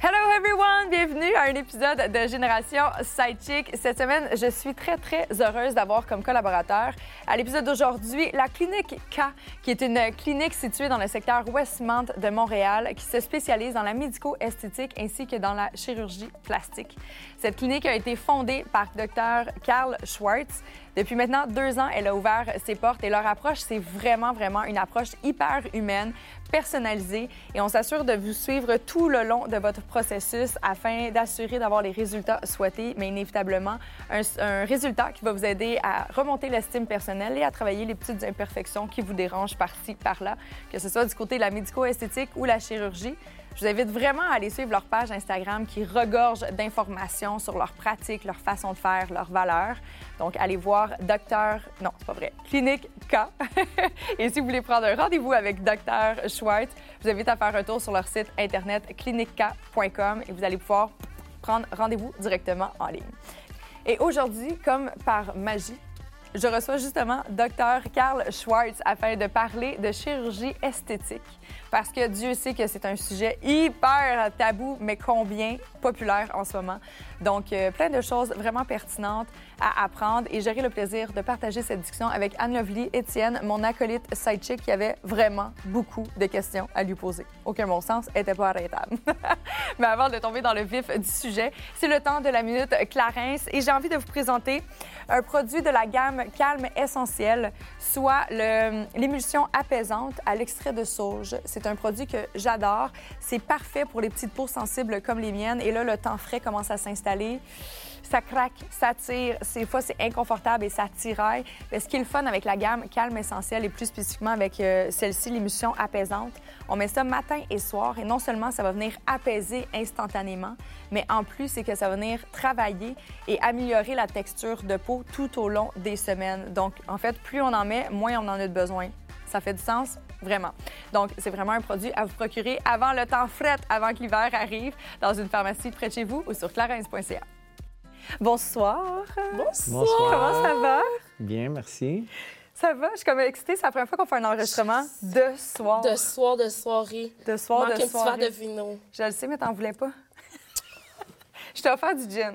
Hello everyone, bienvenue à un épisode de Génération Sidechick. Cette semaine, je suis très très heureuse d'avoir comme collaborateur à l'épisode d'aujourd'hui la clinique K, qui est une clinique située dans le secteur Westmount de Montréal, qui se spécialise dans la médico-esthétique ainsi que dans la chirurgie plastique. Cette clinique a été fondée par Dr. Karl Schwartz. Depuis maintenant deux ans, elle a ouvert ses portes et leur approche, c'est vraiment, vraiment une approche hyper humaine, personnalisée et on s'assure de vous suivre tout le long de votre processus afin d'assurer d'avoir les résultats souhaités, mais inévitablement un, résultat qui va vous aider à remonter l'estime personnelle et à travailler les petites imperfections qui vous dérangent par-ci, par-là, que ce soit du côté de la médico-esthétique ou la chirurgie. Je vous invite vraiment à aller suivre leur page Instagram qui regorge d'informations sur leurs pratiques, leur façon de faire, leurs valeurs. Donc, allez voir Docteur... Non, c'est pas vrai. Clinique K. Et si vous voulez prendre un rendez-vous avec Docteur Schwartz, je vous invite à faire un tour sur leur site internet cliniquek.com et vous allez pouvoir prendre rendez-vous directement en ligne. Et aujourd'hui, comme par magie, je reçois justement Dr. Karl Schwartz afin de parler de chirurgie esthétique. Parce que Dieu sait que c'est un sujet hyper tabou, mais combien populaire en ce moment. Donc, euh, plein de choses vraiment pertinentes à apprendre et j'aurai le plaisir de partager cette discussion avec Anne Lovely Étienne, mon acolyte sidechick, qui avait vraiment beaucoup de questions à lui poser. Aucun bon sens, n'était pas arrêtable. mais avant de tomber dans le vif du sujet, c'est le temps de la minute Clarence et j'ai envie de vous présenter un produit de la gamme Calme Essentiel, soit l'émulsion apaisante à l'extrait de sauge. Un produit que j'adore. C'est parfait pour les petites peaux sensibles comme les miennes. Et là, le temps frais commence à s'installer. Ça craque, ça tire. Ces fois, c'est inconfortable et ça tiraille. Mais ce qui est le fun avec la gamme Calme Essentiel et plus spécifiquement avec euh, celle-ci, l'émulsion apaisante, on met ça matin et soir et non seulement ça va venir apaiser instantanément, mais en plus, c'est que ça va venir travailler et améliorer la texture de peau tout au long des semaines. Donc, en fait, plus on en met, moins on en a de besoin. Ça fait du sens? Vraiment. Donc, c'est vraiment un produit à vous procurer avant le temps fret, avant que l'hiver arrive, dans une pharmacie près de chez vous ou sur clarence.ca. Bonsoir. Bonsoir. Comment ça va? Bien, merci. Ça va? Je suis comme excitée. C'est la première fois qu'on fait un enregistrement de soir. De soir, de soirée. De soir, Manque de un soirée. petit verre de vino. Je le sais, mais t'en voulais pas. Je t'ai offert du gin.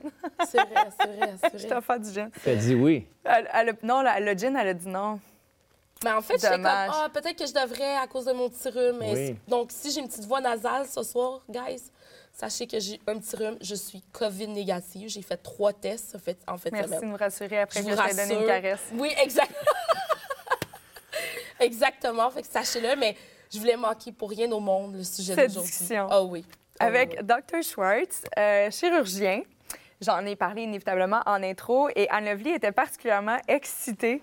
C'est vrai, c'est vrai, c'est Je t'ai vrai. offert du gin. Tu as dit oui. Elle- elle a- non, la- le gin, elle a dit non. Mais en fait, j'étais comme, ah, peut-être que je devrais à cause de mon petit rhume. Oui. Donc, si j'ai une petite voix nasale ce soir, guys, sachez que j'ai un petit rhume. Je suis COVID négative. J'ai fait trois tests en fait, en fait Merci de nous rassurer après Je que vous je t'ai donné une caresse. Oui, exact. Exactement. Fait que sachez-le, mais je voulais manquer pour rien au monde le sujet Cette d'aujourd'hui. Ah oui. Ah oui, Avec Dr. Schwartz, euh, chirurgien. J'en ai parlé inévitablement en intro et Anne Lovely était particulièrement excitée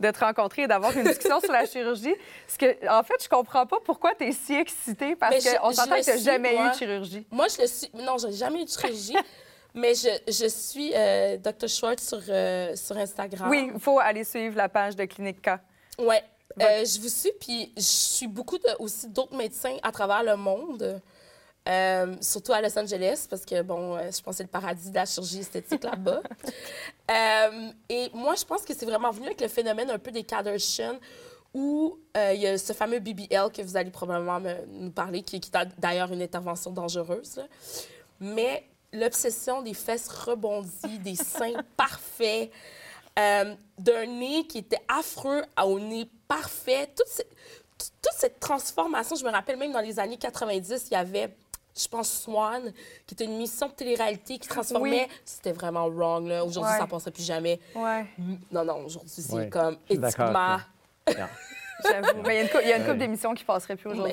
de te rencontrer et d'avoir une discussion sur la chirurgie. Parce que, en fait, je comprends pas pourquoi tu es si excitée parce qu'on s'entend que tu n'as jamais eu de chirurgie. Moi, je le suis. Non, j'ai jamais eu de chirurgie, mais je, je suis euh, Dr. Schwartz sur, euh, sur Instagram. Oui, il faut aller suivre la page de Clinique K. Ouais. Euh, je vous suis, puis je suis beaucoup de- aussi d'autres médecins à travers le monde, euh, surtout à Los Angeles, parce que, bon, euh, je pense que c'est le paradis de la chirurgie esthétique là-bas. Euh, et moi, je pense que c'est vraiment venu avec le phénomène un peu des Kardashian, où euh, il y a ce fameux BBL que vous allez probablement me- nous parler, qui, qui est d'ailleurs une intervention dangereuse. là. Mais l'obsession des fesses rebondies, des seins parfaits, d'un nez qui était affreux à au nez parfait. Toute, ce- toute- toute cette transformation, je me rappelle même dans les années 90, il y avait, je pense, Swan, qui était une mission de télé-réalité qui transformait. Oui. C'était vraiment wrong. là. Aujourd'hui, Ouais. ça ne passerait plus jamais. Ouais, Non, non, aujourd'hui, c'est Ouais, comme éthiquement. j'avoue. Il y a une cou- couple d'émissions qui passeraient plus aujourd'hui?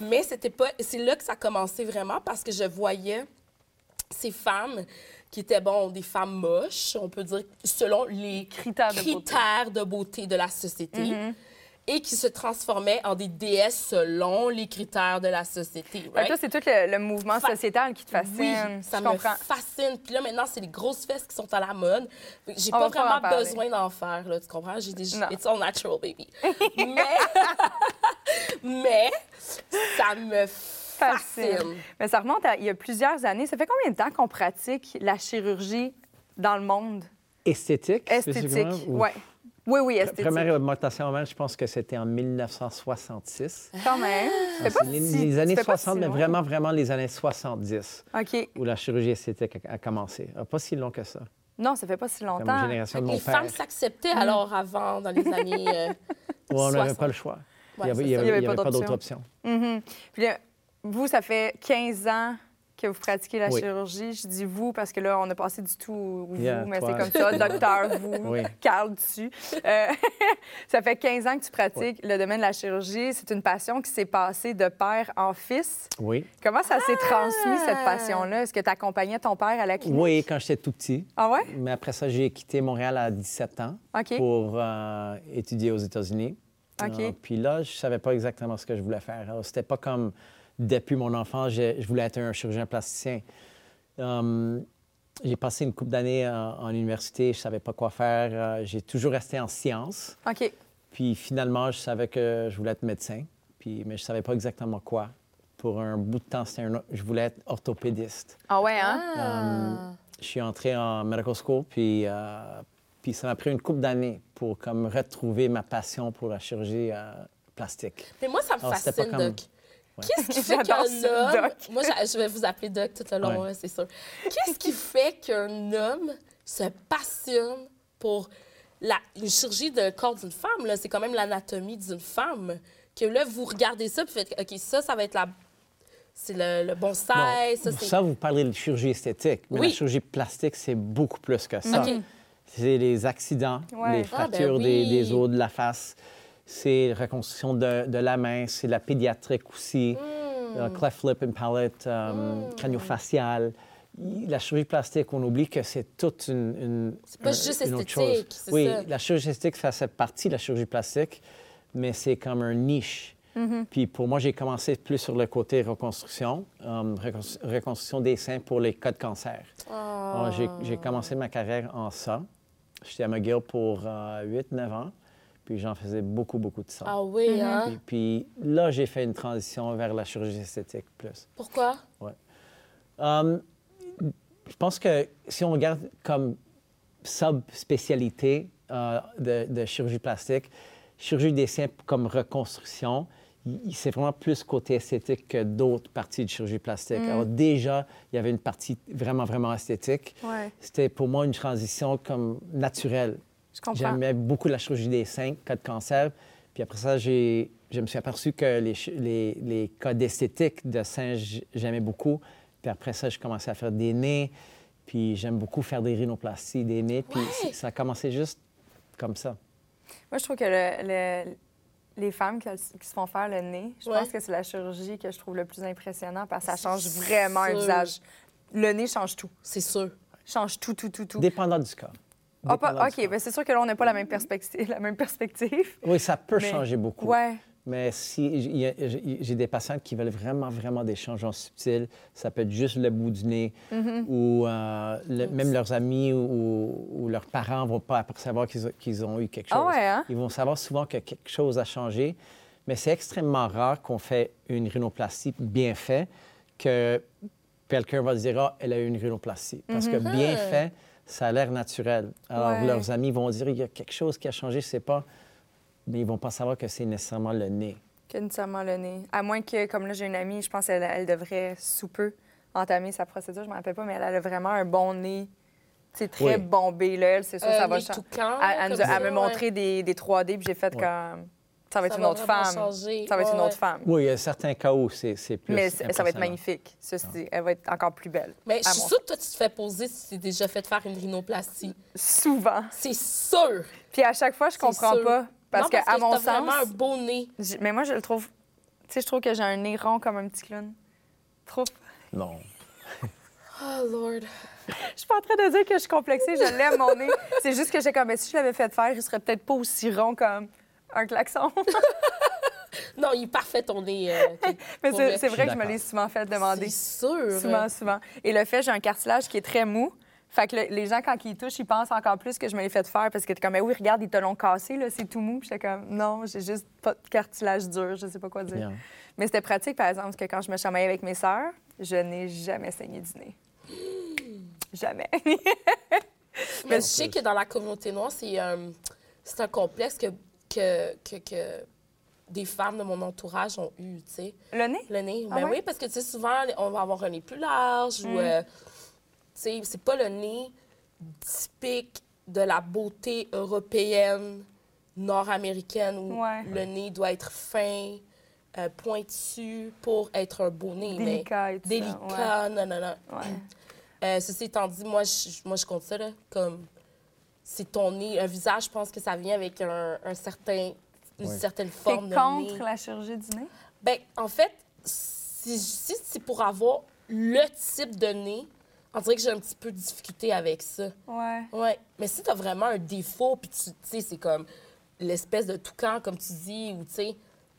Mais c'était pas. C'est là que ça a commencé vraiment parce que je voyais ces femmes qui étaient, bon, des femmes moches, on peut dire, selon les Critères de beauté. critères de beauté de la société. Et qui se transformaient en des déesses selon les critères de la société. Right? Toi, c'est tout le, le mouvement Fa- sociétal qui te fascine. Oui, ça je me comprends. fascine. Puis là, maintenant, c'est les grosses fesses qui sont à la mode. J'ai pas en vraiment besoin d'en faire, là, tu comprends? J'ai des... Non. It's all natural, baby. mais... mais ça me fascine. Fascine. Mais ça remonte à il y a plusieurs années. Ça fait combien de temps qu'on pratique la chirurgie dans le monde? Esthétique, Esthétique. spécifiquement, ou- Ouais. Oui, oui, esthétique. Première augmentation humaine, je pense que c'était en 1966. Quand même. Ça fait C'est pas les, si- les années fait pas 60, si mais vraiment, vraiment les années 70, OK. où la chirurgie esthétique a, a commencé. Ah, Pas si long que ça. Non, ça fait pas si Comme longtemps. la génération de les mon père. femmes s'acceptaient alors avant, dans les années. euh, où on n'avait 60. pas le choix. Ouais, il n'y avait, avait- avait pas d'autre option. Mhm. Puis là, vous, ça fait 15 ans que vous pratiquez la Oui. chirurgie. Je dis vous parce que là, on a passé du tout vous, Yeah, mais c'est comme ça, docteur, vous, Oui. Carl dessus. Euh, ça fait 15 ans que tu pratiques le domaine de la chirurgie. C'est une passion qui s'est passée de père en fils. Oui. Comment ça s'est transmis, cette passion-là? Est-ce que tu accompagnais ton père à la clinique? Oui, quand j'étais tout petit. Ah ouais? Mais après ça, j'ai quitté Montréal à 17 ans pour euh, étudier aux États-Unis. OK. Euh, puis là, je savais pas exactement ce que je voulais faire. Alors, C'était pas comme depuis mon enfance, je, je voulais être un chirurgien plasticien. Euh, j'ai passé une couple d'années en, en université, je savais pas quoi faire. Euh, j'ai toujours resté en sciences. OK. Puis finalement, je savais que je voulais être médecin, puis, mais je savais pas exactement quoi. Pour un bout de temps, c'était un, je voulais être orthopédiste. Ah ouais, hein? Ah. Je suis entré en medical school, puis, euh, puis ça m'a pris une couple d'années pour comme retrouver ma passion pour la chirurgie euh, plastique. Mais moi, ça me Alors, c'était pas fascine, comme- Doc. Qu'est-ce qui fait qu'un homme. Moi, je vais vous appeler Doc tout le long, Ouais. hein, c'est sûr. Qu'est-ce qui fait qu'un homme se passionne pour la, une chirurgie de corps d'une femme? là? C'est quand même l'anatomie d'une femme. Que là, vous regardez ça, puis faites OK, ça, ça va être la. C'est le, le bon Bon, size. ça, c'est. ça, vous parlez de chirurgie esthétique, mais Oui. la chirurgie plastique, c'est beaucoup plus que ça. OK. C'est les accidents, Ouais. les Ah, ben fractures des os de la face, c'est la reconstruction de, de la main, c'est la pédiatrique aussi, euh, cleft lip and palate, euh, craniofacial. Y- La chirurgie plastique, on oublie que c'est toute une, une C'est pas un- juste esthétique, c'est Oui, ça. la chirurgie esthétique fait cette partie de la chirurgie plastique, mais c'est comme un niche. Mm-hmm. Puis pour moi, j'ai commencé plus sur le côté reconstruction, euh, reconstru- reconstruction des seins pour les cas de cancer. Ah. Alors, j'ai- J'ai commencé ma carrière en ça. J'étais à McGill pour 8-9 ans, puis j'en faisais beaucoup, beaucoup de ça. Ah oui, hein? Puis, puis là, j'ai fait une transition vers la chirurgie esthétique plus. Pourquoi? Um, je pense que si on regarde comme sub-spécialité euh, de, de chirurgie plastique, chirurgie des seins comme reconstruction, c'est vraiment plus côté esthétique que d'autres parties de chirurgie plastique. Alors déjà, il y avait une partie vraiment, vraiment esthétique. Ouais. C'était pour moi une transition comme naturelle. Je comprends. J'aimais beaucoup la chirurgie des seins, cas de cancer. Puis après ça, j'ai, je me suis aperçu que les, les, les cas d'esthétique de seins, j'aimais beaucoup. Puis après ça, j'ai commencé à faire des nez. Puis j'aime beaucoup faire des rhinoplasties, des nez. Puis Ouais. ça a commencé juste comme ça. Moi, je trouve que le- le- les femmes qui, qui se font faire le nez, je Ouais. pense que c'est la chirurgie que je trouve le plus impressionnant parce que ça change vraiment un sûr. visage. Le nez change tout. C'est sûr. Change tout, tout, tout, tout. Dépendant du cas. Ah, pas- OK, cas. ben c'est sûr que là, on n'a pas la même perspective. La même perspective. Oui, ça peut Mais- changer beaucoup. Ouais. Mais si j'ai des patients qui veulent vraiment, vraiment des changements subtils, ça peut être juste le bout du nez, Mm-hmm. ou euh, le- même leurs amis ou, ou leurs parents ne vont pas apercevoir qu'ils ont, eu quelque chose. Ah ouais, hein? Ils vont savoir souvent que quelque chose a changé, mais c'est extrêmement rare qu'on fait une rhinoplastie bien faite, que quelqu'un va dire, ah, elle a eu une rhinoplastie. Parce que bien fait, ça a l'air naturel. Alors. Ouais. leurs amis vont dire, il y a quelque chose qui a changé, je sais pas, mais ils vont pas savoir que c'est nécessairement le nez. Que nécessairement le nez. À moins que, comme là, j'ai une amie, je pense qu'elle elle devrait sous peu entamer sa procédure, je ne me rappelle pas, mais elle a vraiment un bon nez. C'est très Oui. bombé, là. Elle, C'est sûr, Euh, ça va nez changer. Elle, ça, montré des, des 3D, puis j'ai fait Ouais. comme. Ça va être Ça une va autre femme. changer. Ça va être une autre femme. Oui, il y a certains cas où c'est c'est plus Mais ça va être magnifique. Ceci elle va être encore plus belle. Mais je suis sûre que toi, tu te fais poser si tu t'es déjà fait faire une rhinoplastie. Souvent. C'est sûr! Puis à chaque fois, je C'est comprends sûr. pas. Parce non, que, parce à que mon t'as sens. vraiment un beau nez. Mais moi, je le trouve. Tu sais, je trouve que j'ai un nez rond comme un petit clown. Trop. Non. Oh, Lord. Je suis pas en train de dire que je suis complexée, je l'aime, mon nez. C'est juste que j'ai comme, mais si je l'avais fait faire, il serait peut-être pas aussi rond comme Un klaxon. Non, il est parfait ton nez. euh. Mais c'est vrai. c'est vrai que je me l'ai souvent fait demander. C'est sûr. Souvent, souvent. Et le fait, j'ai un cartilage qui est très mou. Fait que le- les gens, quand ils y touchent, ils pensent encore plus que je me l'ai fait faire parce que t'es comme, Eh oui, regarde, ils te l'ont cassé, là, c'est tout mou. Puis j'étais comme, non, j'ai juste pas de cartilage dur, je sais pas quoi dire. Bien. Mais c'était pratique, par exemple, parce que quand je me chamaillais avec mes sœurs, je n'ai jamais saigné du nez. Jamais. Mais je sais que dans la communauté noire, c'est euh, c'est un complexe que, que, que, que des femmes de mon entourage ont eu, tu sais. le nez? Le nez. Ah Ben ouais? oui, parce que, tu sais, souvent, on va avoir un nez plus large Mm. ou, euh, tu sais, c'est pas le nez typique de la beauté européenne, nord-américaine, où Ouais. le nez doit être fin, euh, pointu pour être un beau nez. mais Délicat et tout ça, Délicat, non, non, non. Ouais. Euh, ceci étant dit, moi, je, moi, je compte ça, là, comme c'est ton nez. Un visage, je pense que ça vient avec un, un certain, une Ouais. certaine forme de contre nez. la chirurgie du nez? Ben, en fait, si, si c'est pour avoir le type de nez, on dirait que j'ai un petit peu de difficulté avec ça. Ouais. Ouais. Mais si t'as vraiment un défaut, puis tu sais, c'est comme l'espèce de toucan, comme tu dis, ou tu sais,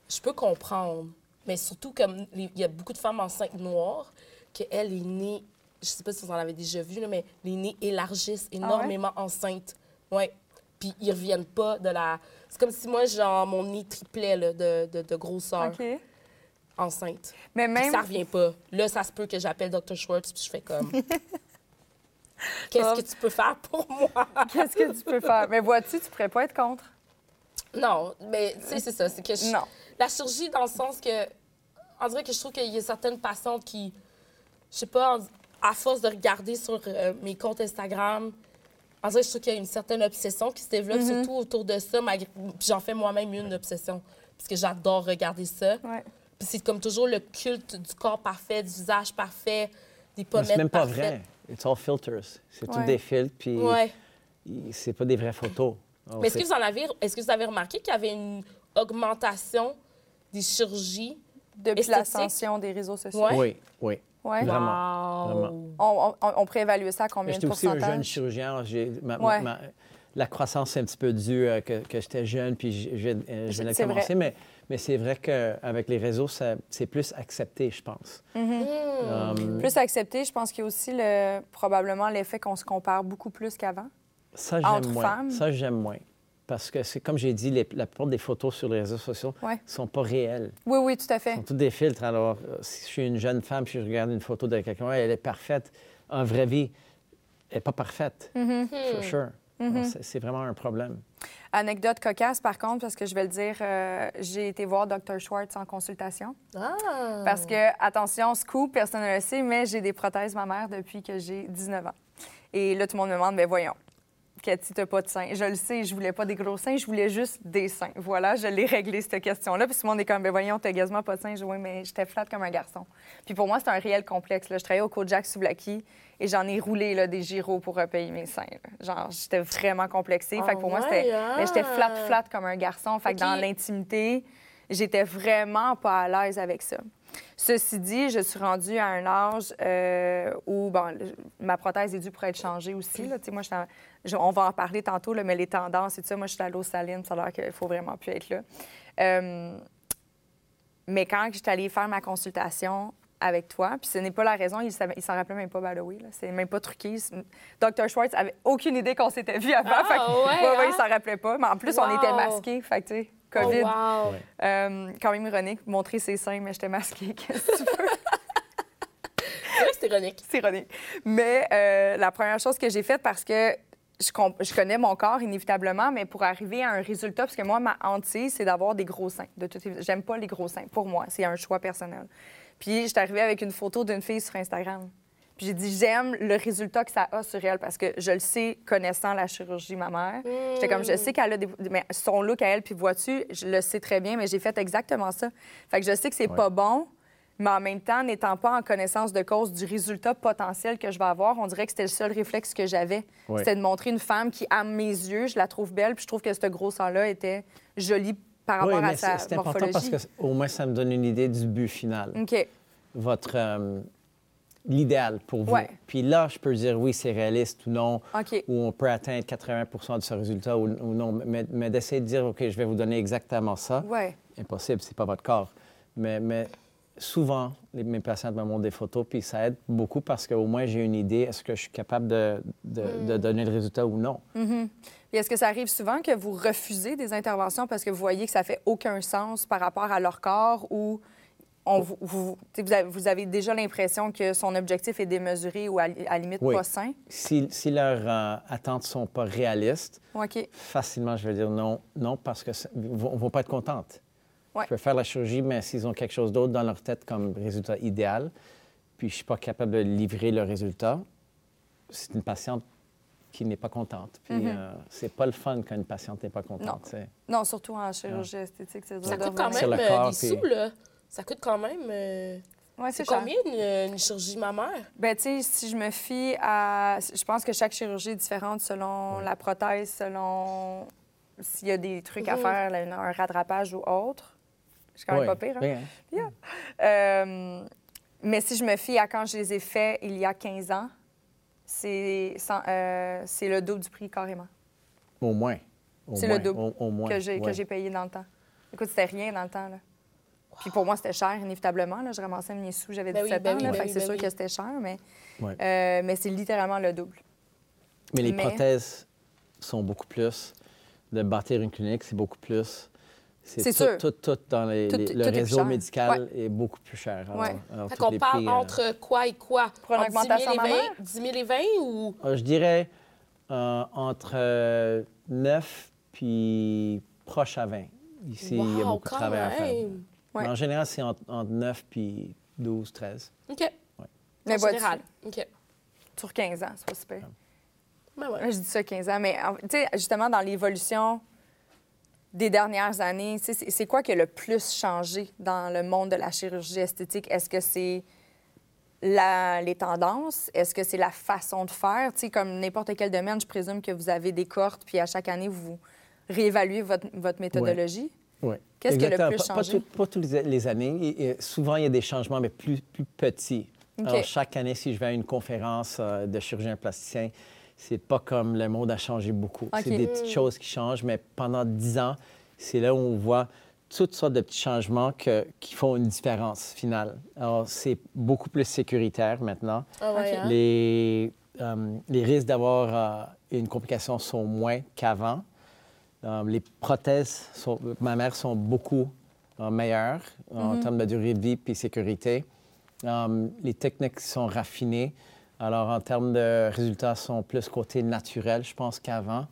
je peux comprendre. Mais surtout, comme il y a beaucoup de femmes enceintes noires, qu'elles, les nez, je sais pas si vous en avez déjà vu, là, mais les nez élargissent énormément enceintes. Ouais. Puis ils reviennent pas de la. C'est comme si moi, genre, mon nez triplait là, de, de, de grosseur OK. enceinte. Mais Puis même. ça revient pas. Là, ça se peut que j'appelle Dr. Schwartz, puis je fais comme. Qu'est-ce que tu peux faire pour moi? Qu'est-ce que tu peux faire? Mais vois-tu, tu pourrais pas être contre? Non, mais tu sais, c'est ça. C'est que je- Non. la chirurgie, dans le sens que. On dirait que je trouve qu'il y a certaines patientes qui. Je sais pas, à force de regarder sur euh, mes comptes Instagram, que je trouve qu'il y a une certaine obsession qui se développe, Mm-hmm. surtout autour de ça. malgré- j'en fais moi-même une obsession, parce que j'adore regarder ça. Ouais. Puis c'est comme toujours le culte du corps parfait, du visage parfait, des pommettes C'est même pas parfaites. vrai. It's all filters. C'est tout Ouais. des filtres, puis Ouais. c'est pas des vraies photos. On Mais est-ce fait- que vous en avez, est-ce que vous avez remarqué qu'il y avait une augmentation des chirurgies? Depuis l'ascension des réseaux sociaux? Ouais. Oui, oui. Ouais. Vraiment. Wow. Vraiment. On, on- on pourrait évaluer ça à combien de J'étais aussi un jeune pourcentage? chirurgien. j'ai- ma- Ouais. ma- la croissance, c'est un petit peu dû euh, que, que j'étais jeune, puis je, euh, venais de C'est vrai. commencer. Mais, mais c'est vrai qu'avec les réseaux, c'est plus accepté, je pense. Um, Plus accepté, je pense qu'il y a aussi le, probablement l'effet qu'on se compare beaucoup plus qu'avant. ça, entre j'aime moins. femmes. Ça, j'aime moins. Parce que c'est comme j'ai dit, les- la plupart des photos sur les réseaux sociaux ne Ouais. sont pas réelles. Oui, oui, tout à Ce fait. sont toutes des filtres. Alors, euh, si je suis une jeune femme, puis je regarde une photo de quelqu'un, elle est parfaite. En vraie vie, elle n'est pas parfaite. Mm-hmm. For sure. Alors, c'est- C'est vraiment un problème. Anecdote cocasse, par contre, parce que je vais le dire, euh, j'ai été voir Dr. Schwartz en consultation. Ah. Parce que, attention, scoop, personne ne le sait, mais j'ai des prothèses mammaires depuis que j'ai 19 ans. Et là, tout le monde me demande, mais voyons, Cathy, t'as pas de seins. Je le sais, je voulais pas des gros seins, je voulais juste des seins. Voilà, je l'ai réglé, cette question-là. Puis tout le monde est comme, ben voyons, t'as quasiment pas de seins. Je dis, oui, mais j'étais flatte comme un garçon. Puis pour moi, c'est un réel complexe. Là. Je travaillais au Kojak Souvlaki et j'en ai roulé là, des gyros pour repayer mes seins. là. Genre, j'étais vraiment complexée. fait que pour moi, ouais, c'était... mais j'étais flatte, flatte comme un garçon. Fait que dans l'intimité, j'étais vraiment pas à l'aise avec ça. Ceci dit, je suis rendue à un âge euh, où bon, ma prothèse est due pour être changée aussi. Là. Moi, je- on va en parler tantôt, là, mais les tendances et tout ça, moi, je suis à l'eau saline, ça a l'air qu'il faut vraiment plus être là. Euh, mais quand j'étais allée faire ma consultation avec toi, puis ce n'est pas la raison, il il s'en rappelait même pas, by the way, là. c'est même pas truqué. Dr. Schwartz avait aucune idée qu'on s'était vu avant. Ah, fait ouais, ouais, hein? il s'en rappelait pas. Mais en plus, on était masqués, fait COVID. Oh, wow. Ouais. Euh, quand même ironique, montrer ses seins, mais j'étais masquée. Qu'est-ce que tu veux? C'est ironique. C'est ironique. Mais euh, la première chose que j'ai faite, parce que je, je connais mon corps inévitablement, mais pour arriver à un résultat, parce que moi, ma hantise, c'est d'avoir des gros seins. De. J'aime pas les gros seins. Pour moi, c'est un choix personnel. Puis, j'étais arrivée avec une photo d'une fille sur Instagram. Puis j'ai dit, j'aime le résultat que ça a sur elle parce que je le sais, connaissant la chirurgie mammaire. J'étais comme, je sais qu'elle a des. Mais son look à elle, puis vois-tu, je le sais très bien, mais j'ai fait exactement ça. Fait que je sais que c'est Ouais. pas bon, mais en même temps, n'étant pas en connaissance de cause du résultat potentiel que je vais avoir, on dirait que c'était le seul réflexe que j'avais. Ouais. C'était de montrer une femme qui, à mes yeux, je la trouve belle, puis je trouve que ce gros sang-là était joli par rapport Oui, à mais sa c'est c'est important morphologie. parce que au moins, ça me donne une idée du but final. OK. Votre, euh, l'idéal pour vous. Ouais. Puis là, je peux dire oui, c'est réaliste ou non, OK. ou on peut atteindre 80 de ce résultat ou, ou non. Mais, mais d'essayer de dire, OK, je vais vous donner exactement ça, Ouais. impossible, c'est pas votre corps. Mais, mais souvent, les- mes patientes me montrent des photos, puis ça aide beaucoup parce qu'au moins j'ai une idée, est-ce que je suis capable de, de- de donner le résultat ou non? Puis est-ce que ça arrive souvent que vous refusez des interventions parce que vous voyez que ça fait aucun sens par rapport à leur corps ou on, vous, avez, déjà l'impression que son objectif est démesuré ou à, la limite Oui. pas sain? Si, si leurs euh, attentes sont pas réalistes, facilement, je vais dire non, non, parce ils vont, vont pas être contentes. Ouais. Je peux faire la chirurgie, mais s'ils ont quelque chose d'autre dans leur tête comme résultat idéal, puis je suis pas capable de livrer le résultat, c'est une patiente qui n'est pas contente. Puis euh, c'est pas le fun quand une patiente n'est pas contente. Non, surtout en chirurgie esthétique, c'est dur Ça de coûte quand même euh, corps, des puis- sous, là. Ça coûte quand même... euh, Ouais, c'est combien une, une chirurgie mammaire? Ben, tu sais, si je me fie à. Je pense que chaque chirurgie est différente selon la prothèse, selon s'il y a des trucs à Mhm. faire, là, un rattrapage ou autre. C'est quand même Ouais. pas pire. hein? Oui, hein? Euh, mais si je me fie à quand je les ai faits il y a 15 ans, c'est euh, le double du prix carrément Au moins. Au C'est le double Au, au moins. que j'ai que ouais. j'ai payé dans le temps. Écoute, c'était rien dans le temps. Là. Puis pour moi, c'était cher, inévitablement. Là. Je ramassais mes sous, j'avais Ben oui, 17 ben ans. oui, ben oui, c'est ben sûr oui. que c'était cher, mais, Ouais. euh, mais c'est littéralement le double. Mais les Mais- prothèses sont beaucoup plus. De bâtir une clinique, c'est beaucoup plus. C'est tout, sûr. Tout, tout dans les- Tout- les- tout le réseau médical est beaucoup plus cher. Alors, Ouais. alors Fait tous qu'on les parle prix, euh, entre quoi et quoi? Pour une Entre 10 000 augmentation et 20, mammaire? 10 000 et 20 ou... euh, je dirais euh, entre euh, 9 puis proche à 20. Ici, il y a beaucoup de travail à faire. Même. Ouais. Mais en général, c'est entre, entre 9 puis 12, 13. OK. Mais en vois-tu, général. OK. sur 15 ans, c'est pas super. Ben ouais. Moi, je dis ça 15 ans, mais tu sais, justement, dans l'évolution des dernières années, c'est c'est quoi qui a le plus changé dans le monde de la chirurgie esthétique? Est-ce que c'est la- les tendances? Est-ce que c'est la façon de faire? Tu sais, comme n'importe quel domaine, je présume que vous avez des cohortes, puis à chaque année, vous réévaluez votre, votre méthodologie. Oui. Qu'est-ce qui a le plus Pas- pas changé? tout- Pas, toutes les, années. Et- et souvent, il y a des changements, mais plus, plus petits. OK. Alors, chaque année, si je vais à une conférence euh, de chirurgien plasticien, c'est pas comme le monde a changé beaucoup. OK. C'est des petites choses qui changent, mais pendant dix ans, c'est là où on voit toutes sortes de petits changements que- qui font une différence finale. Alors, c'est beaucoup plus sécuritaire maintenant. Ah ouais, hein? Les, euh, les risques d'avoir euh, une complication sont moins qu'avant. Euh, les prothèses sont, mammaires sont beaucoup euh, meilleures en termes de durée de vie et sécurité. Euh, les techniques sont raffinées. Alors, en termes de résultats, sont plus côté naturel, je pense, qu'avant.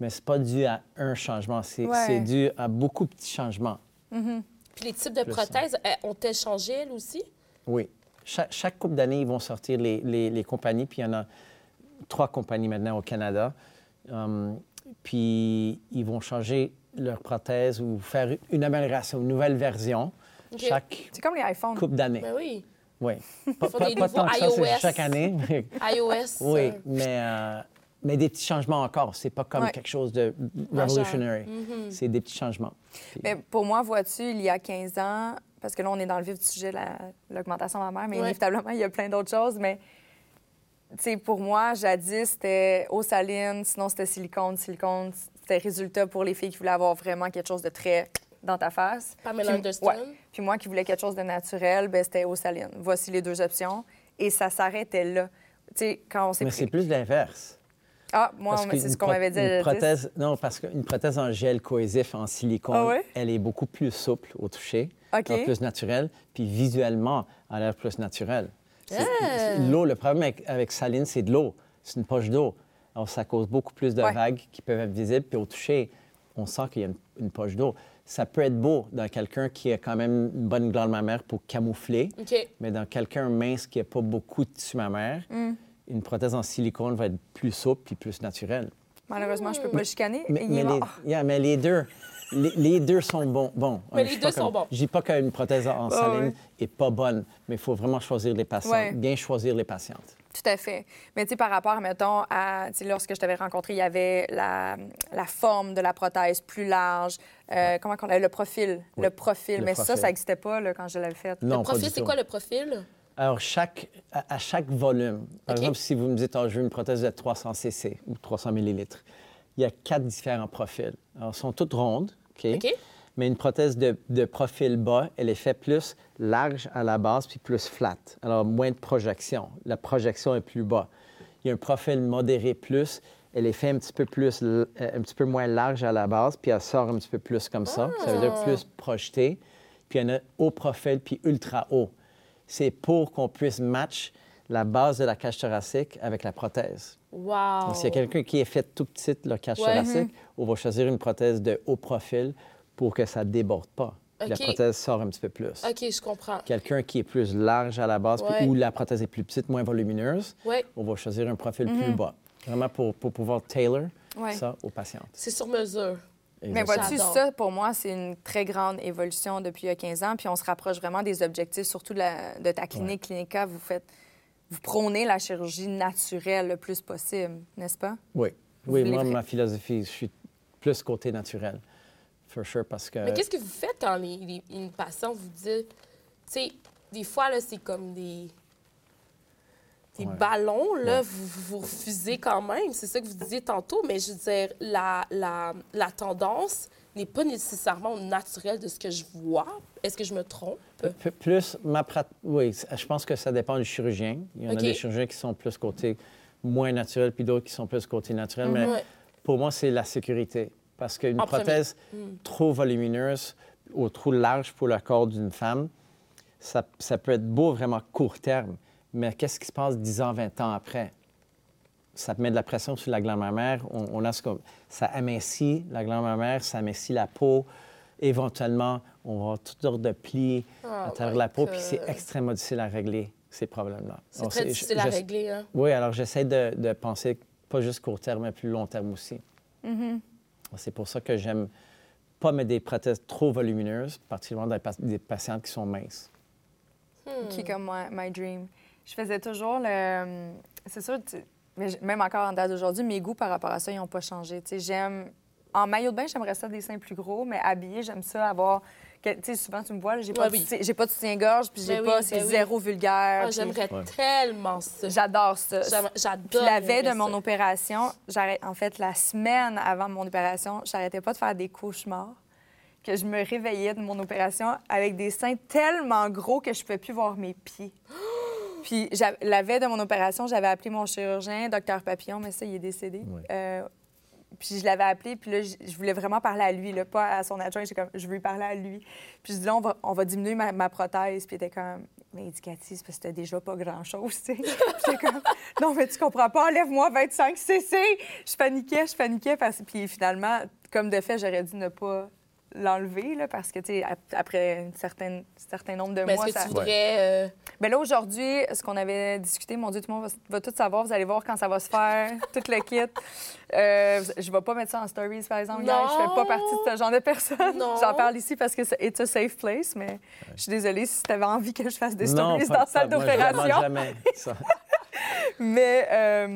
Mais ce n'est pas dû à un changement, c'est Ouais. c'est dû à beaucoup de petits changements. Puis les types de Plus prothèses, euh, ont-elles changé, elles aussi? Oui. Chaque, chaque couple d'années, ils vont sortir les, les- les compagnies, puis il y en a trois compagnies maintenant au Canada. Puis ils vont changer leur prothèse ou faire une amélioration, une nouvelle version OK. chaque C'est comme les iPhones. couple d'années. Ben oui. Oui. Pas, pas- pas tant que ça, c'est chaque année. mais- iOS. oui, euh, mais, euh, mais des petits changements encore. C'est pas comme Ouais. quelque chose de revolutionary. C'est des petits changements. Puis- Mais pour moi, vois-tu, il y a 15 ans, parce que là, on est dans le vif du sujet, la- l'augmentation mammaire, mais Ouais. inévitablement, il y a plein d'autres choses. Mais, sais, pour moi, jadis, c'était eau saline, sinon c'était silicone. Silicone, c'était résultat pour les filles qui voulaient avoir vraiment quelque chose de très dans ta face. Pamela Puis- Anderson. ouais. Puis moi qui voulais quelque chose de naturel, ben c'était eau saline. Voici les deux options. Et ça s'arrêtait là. Tu sais, quand on s'est mais pris... c'est plus l'inverse. Ah, moi, c'est ce qu'on m'avait dit. une prothèse, non, parce qu'une prothèse en gel cohésif, en silicone, Ah ouais? elle est beaucoup plus souple au toucher, OK. alors plus naturelle, puis visuellement, elle a l'air plus naturelle. Ah! L'eau, le problème avec, avec saline, c'est de l'eau. C'est une poche d'eau. Alors, ça cause beaucoup plus de Ouais. vagues qui peuvent être visibles, puis au toucher, on sent qu'il y a une, une poche d'eau. Ça peut être beau dans quelqu'un qui a quand même une bonne glande mammaire pour camoufler, mais dans quelqu'un mince qui n'a pas beaucoup de tissu mammaire, Mm. une prothèse en silicone va être plus souple et plus naturelle. Malheureusement, je peux pas le chicaner. Mais, il mais les, mort. yeah, mais les deux, les, les deux sont bons. bons. Mais Euh, les suis deux pas sont comme- bons. Je dis pas qu'une prothèse en saline ouais. est pas bonne, mais il faut vraiment choisir les patients, Ouais. bien choisir les patientes. Tout à fait. Mais tu sais, par rapport, mettons, à, lorsque je t'avais rencontré, il y avait la, la forme de la prothèse plus large, euh, comment qu'on a le profil, Oui, le profil. le Mais ça, profil. ça n'existait pas là, quand je l'avais fait. Non, le profil, c'est quoi le profil? Alors, chaque, à, à chaque volume, par exemple, si vous me dites, oh, je veux une prothèse de 300 cc ou 300 millilitres, il y a quatre différents profils. Alors, elles sont toutes rondes, OK? Mais une prothèse de, de profil bas, elle est faite plus large à la base puis plus flat. Alors, moins de projection. La projection est plus bas. Il y a un profil modéré plus, elle est faite un petit peu plus, euh, un petit peu moins large à la base, puis elle sort un petit peu plus comme ça. Ça veut dire plus projeté. Puis il y en a haut profil puis ultra haut. C'est pour qu'on puisse match la base de la cage thoracique avec la prothèse. Wow. Donc, S'il y a quelqu'un qui est fait tout petite, la cage Ouais. Mm-hmm. thoracique, on va choisir une prothèse de haut profil pour que ça ne déborde pas. La prothèse sort un petit peu plus. OK, je comprends. Quelqu'un qui est plus large à la base, Ouais. où la prothèse est plus petite, moins volumineuse, Ouais. on va choisir un profil plus bas. Vraiment pour, pour pouvoir tailor Mm-hmm. Ouais. ça aux patientes. C'est sur mesure. Mais vois-tu, ça, pour moi, c'est une très grande évolution depuis il y a 15 ans. Puis on se rapproche vraiment des objectifs, surtout de, la- de ta clinique, Clinica. Vous faites, vous prônez la chirurgie naturelle le plus possible, n'est-ce pas? Oui. Vous Oui, moi, ma philosophie, je suis plus côté naturel. For sure, parce que... Mais qu'est-ce que vous faites quand les, les- une patiente vous dit, tu sais, des fois, là, c'est comme des, des Ouais. ballons, là, Ouais. vous, vous refusez quand même. C'est ça que vous disiez tantôt, mais je veux dire, la, la, la tendance n'est pas nécessairement naturelle de ce que je vois. Est-ce que je me trompe? P- Plus ma prat- Oui, je pense que ça dépend du chirurgien. Il y en a des chirurgiens qui sont plus côté moins naturel, puis d'autres qui sont plus côté naturel. Mais pour moi, c'est la sécurité. Parce qu'une prothèse trop volumineuse ou trop large pour le corps d'une femme, ça, ça peut être beau vraiment court terme. Mais qu'est-ce qui se passe 10 ans, 20 ans après? Ça met de la pression sur la glande mammaire. On, on a ce qu'on- ça amincit la glande mammaire, ça amincit la peau. Éventuellement, on va avoir toutes sortes de plis à Oh travers la peau, puis c'est extrêmement difficile à régler, ces problèmes-là. C'est très difficile à je- régler, hein? Oui, alors j'essaie de, de penser pas juste court terme, mais plus long terme aussi. C'est pour ça que j'aime pas mettre des prothèses trop volumineuses, particulièrement dans des, pa- des patientes qui sont minces. Qui est comme moi, my dream. Je faisais toujours le. C'est sûr, tu- mais j- même encore en date d'aujourd'hui, mes goûts par rapport à ça, ils n'ont pas changé. Tu sais, j'aime. En maillot de bain, j'aimerais ça des seins plus gros, mais habillé, j'aime ça avoir. que- Tu sais, souvent, tu me vois, là, j'ai pas, Ouais, de oui. pas de soutien-gorge, puis j'ai Ben pas. oui, c'est ben oui. zéro vulgaire. Ah, J'aimerais tellement ça. J'adore ça. J'adore. Puis la veille de mon ça. opération, j'arrête- en fait, la semaine avant mon opération, j'arrêtais pas de faire des cauchemars. Que je me réveillais de mon opération avec des seins tellement gros que je pouvais plus voir mes pieds. Puis la veille de mon opération, j'avais appelé mon chirurgien, docteur Papillon, mais ça, il est décédé. Euh, puis je l'avais appelé, puis là, je voulais vraiment parler à lui, là, pas à son adjoint. J'ai comme, je veux parler à lui. Puis je dis, là, on va, on va diminuer ma, ma prothèse. Puis il était comme, mais c'est parce que c'était déjà pas grand-chose, tu sais. J'étais comme, non, mais tu comprends pas, enlève-moi 25 cc. Je paniquais, je paniquais. Parce... Puis finalement, comme de fait, j'aurais dû ne pas l'enlever, là, parce que, tu sais, après un certain, certain nombre de Mais mois, est-ce que ça... tu voudrais. euh, Mais là, aujourd'hui, ce qu'on avait discuté, mon Dieu, tout le monde va, va tout savoir. Vous allez voir quand ça va se faire, tout le kit. Euh, je vais pas mettre ça en stories, par exemple. Non. guys. Je fais pas partie de ce genre de personne. Non. J'en parle ici parce que c'est it's a safe place, mais je suis désolée si tu avais envie que je fasse des stories dans la salle d'opération. jamais ça. Mais euh,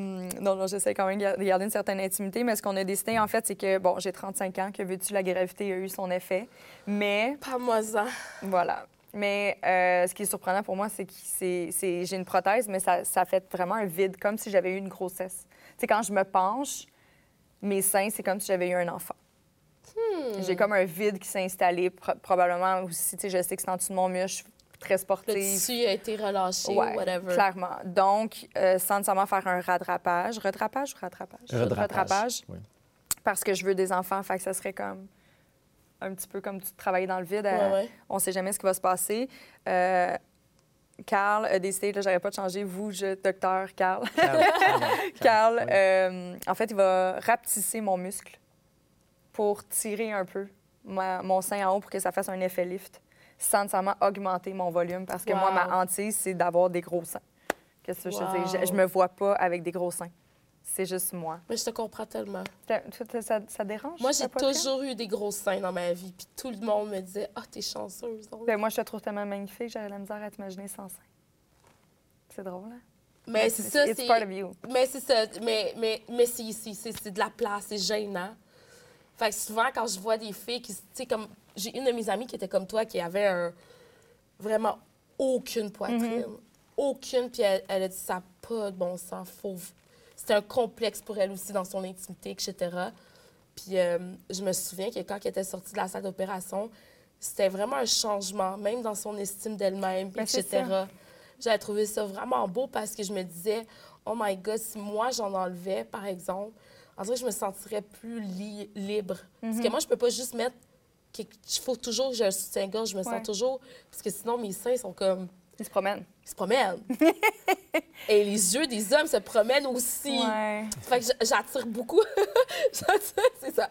non, non, j'essaie quand même de gar- garder une certaine intimité. Mais ce qu'on a décidé, en fait, c'est que, bon, j'ai 35 ans, que veux-tu, la gravité a eu son effet. Mais Pas moi ça. Voilà. Mais euh, ce qui est surprenant pour moi, c'est que j'ai une prothèse, mais ça, ça fait vraiment un vide, comme si j'avais eu une grossesse. Tu sais, quand je me penche, mes seins, c'est comme si j'avais eu un enfant. J'ai comme un vide qui s'est installé, pro- probablement aussi. Tu sais, je sais que c'est en dessous de mon je suis très Le sportive. tissu a été relâché Ouais, ou whatever. clairement. Donc, euh, sans nécessairement faire un rattrapage. Rattrapage ou rattrapage? Oui. Parce que je veux des enfants, fait que ça serait comme un petit peu comme tu travailles dans le vide. euh, Ouais. On sait jamais ce qui va se passer. Euh, Carl a décidé, là, j'aurais pas de changer, vous, je, docteur Carl. Carl, euh, en fait, il va rapetisser mon muscle pour tirer un peu ma- mon sein en haut pour que ça fasse un effet lift, sans nécessairement augmenter mon volume. Parce que moi, ma hantise, c'est d'avoir des gros seins. Qu'est-ce que je veux dire? Je, je me vois pas avec des gros seins. C'est juste moi. Mais je te comprends tellement. Ça, ça dérange? Moi, j'ai toujours eu des gros seins dans ma vie. Puis tout le monde me disait Ah, t'es chanceuse. Ben, moi, je te trouve tellement magnifique, j'aurais la misère à t'imaginer sans sein. C'est drôle, hein? Mais c'est ça, c'est. Mais c'est ça. Mais, mais, mais c'est ici. C'est c'est de la place. C'est gênant. Fait que souvent, quand je vois des filles qui. Tu sais, comme. J'ai une de mes amies qui était comme toi, qui avait un. Vraiment aucune poitrine. aucune. Puis elle, elle a dit ça n'a pas de bon sens. Faut... C'était un complexe pour elle aussi dans son intimité, etc. Puis euh, je me souviens que quand elle était sortie de la salle d'opération, c'était vraiment un changement, même dans son estime d'elle-même, Ben, etc. J'avais trouvé ça vraiment beau parce que je me disais, oh my God, si moi j'en enlevais, par exemple, en vrai, je me sentirais plus li- libre. Parce que moi, je peux pas juste mettre. Il faut toujours que j'ai un soutien-gorge, je me Ouais. sens toujours. Parce que sinon, mes seins sont comme. Ils se promènent. Ils se promènent. Et les yeux des hommes se promènent aussi. Ouais. Fait que j'a- j'attire beaucoup. J'attire- c'est ça.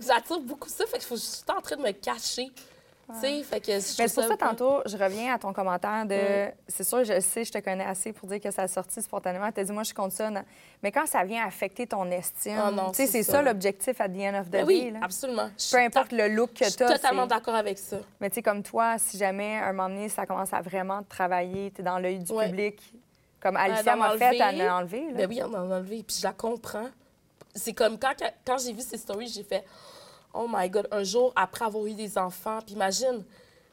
J'attire beaucoup ça. Fait que je suis en train de me cacher. Fait que je Mais c'est pour ça, tantôt, je reviens à ton commentaire de. Mm. C'est sûr, je sais, je te connais assez pour dire que ça a sorti spontanément. Tu as dit, moi, je compte ça. non. Mais quand ça vient affecter ton estime, sais, c'est ça. ça, l'objectif à the end of the Ben day. oui, là. absolument. Je suis Peu importe le look que Je suis tu as. totalement d'accord avec ça. Mais tu sais, comme toi, si jamais, un moment donné, ça commence à vraiment travailler, tu es dans l'œil du Ouais. public, comme Alicia m'a fait, enlever. elle a enlevé. là. Ben oui, on en a enlevé. Puis je la comprends. C'est comme quand, quand j'ai vu ces stories, j'ai fait Oh my God, un jour après avoir eu des enfants. Puis imagine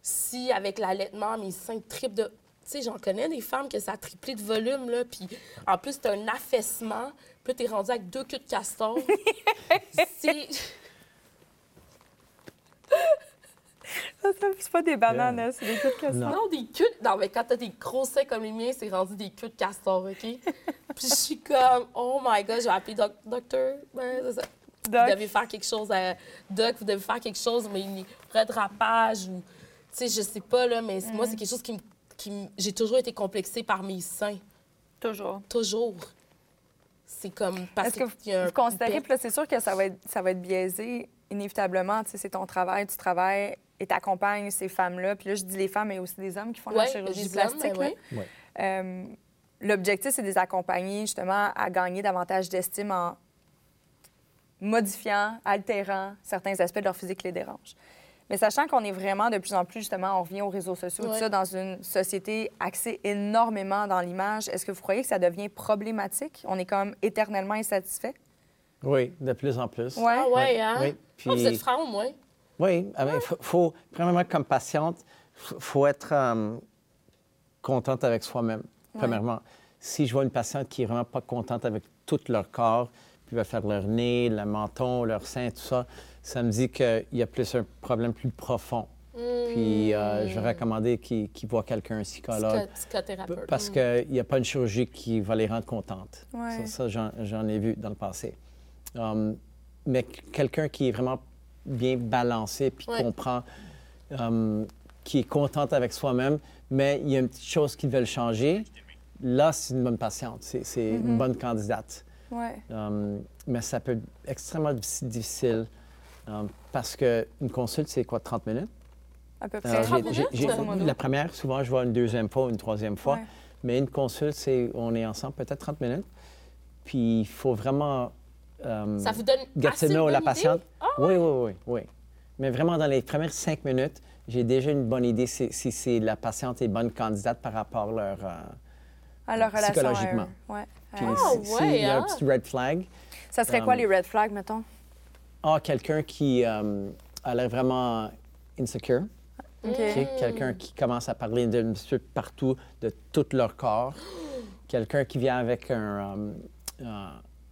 si avec l'allaitement, mes seins triplent de. Tu sais, j'en connais des femmes que ça a triplé de volume, là. Puis en plus, t'as un affaissement. Puis là, t'es rendu avec deux queues de castor. c'est. c'est pas des bananes, hein, c'est des coups de castor. Non. Non, des queues. Non, mais quand t'as des gros seins comme les miens, c'est rendu des queues de castor, OK? Puis je suis comme, oh my God, je vais appeler doc- docteur. Ben, c'est ça. Doc. Vous devez faire quelque chose à. Doc, vous devez faire quelque chose, mais une redrapage ou. Tu sais, je sais pas, là, mais moi, c'est quelque chose qui me. qui me- J'ai toujours été complexée par mes seins. Toujours. Toujours. C'est comme. Parce Est-ce que vous, qu'il y a un- vous considérez, puis là, c'est sûr que ça va être, ça va être biaisé inévitablement. Tu sais, c'est ton travail, tu travailles et t'accompagnes ces femmes-là. Puis là, je dis les femmes, mais aussi des hommes qui font la chirurgie plastique. ouais. Ouais. Euh, L'objectif, c'est de les accompagner justement à gagner davantage d'estime en modifiant, altérant certains aspects de leur physique qui les dérangent. Mais sachant qu'on est vraiment de plus en plus, justement, on revient aux réseaux sociaux, tout ça, dans une société axée énormément dans l'image, est-ce que vous croyez que ça devient problématique? On est comme éternellement insatisfait? Oui, de plus en plus. Ouais. Ah ouais, hein? Oui, Ah, vous êtes puis- franc, moi. Oui, il faut, faut- premièrement, comme patiente, il faut être euh, contente avec soi-même, premièrement. Si je vois une patiente qui est vraiment pas contente avec tout leur corps, puis va faire leur nez, le menton, leur sein, tout ça, ça me dit qu'il y a plus un problème plus profond. Puis euh, je vais recommander qu'ils voient quelqu'un, un psychologue. Psycho- Psychothérapeute. Parce qu'il n'y a pas une chirurgie qui va les rendre contentes. Ouais. Ça, ça, j'en- ai vu dans le passé. Um, mais qu- quelqu'un qui est vraiment bien balancé puis Ouais. comprend, um, qui est contente avec soi-même, mais il y a une petite chose qu'ils veulent changer, là, c'est une bonne patiente. C'est c'est une bonne candidate. Ouais. Um, mais ça peut être extrêmement diffi- difficile um, parce qu'une consulte, c'est quoi, 30 minutes? À peu Euh, près. j'ai- 30 j'ai- minutes, modo. la première, souvent, je vois une deuxième fois, une troisième fois. Ouais. Mais une consulte, c'est on est ensemble peut-être 30 minutes. Puis il faut vraiment euh, Ça vous donne get assez to une know la patiente. idée? Ah, Oui, oui, oui, oui. Mais vraiment, dans les premières cinq minutes, j'ai déjà une bonne idée si, si, si la patiente est bonne candidate par rapport à leur... euh, À leur relation. à eux. Psychologiquement. Ouais. Puis Ah, ouais, s'il y a un hein? petit red flag, Ça serait quoi Um, les red flags, mettons? ah, quelqu'un qui euh, a l'air vraiment insecure, OK. OK? quelqu'un qui commence à parler d'un petit peu partout de tout leur corps, quelqu'un qui vient avec un, euh, euh,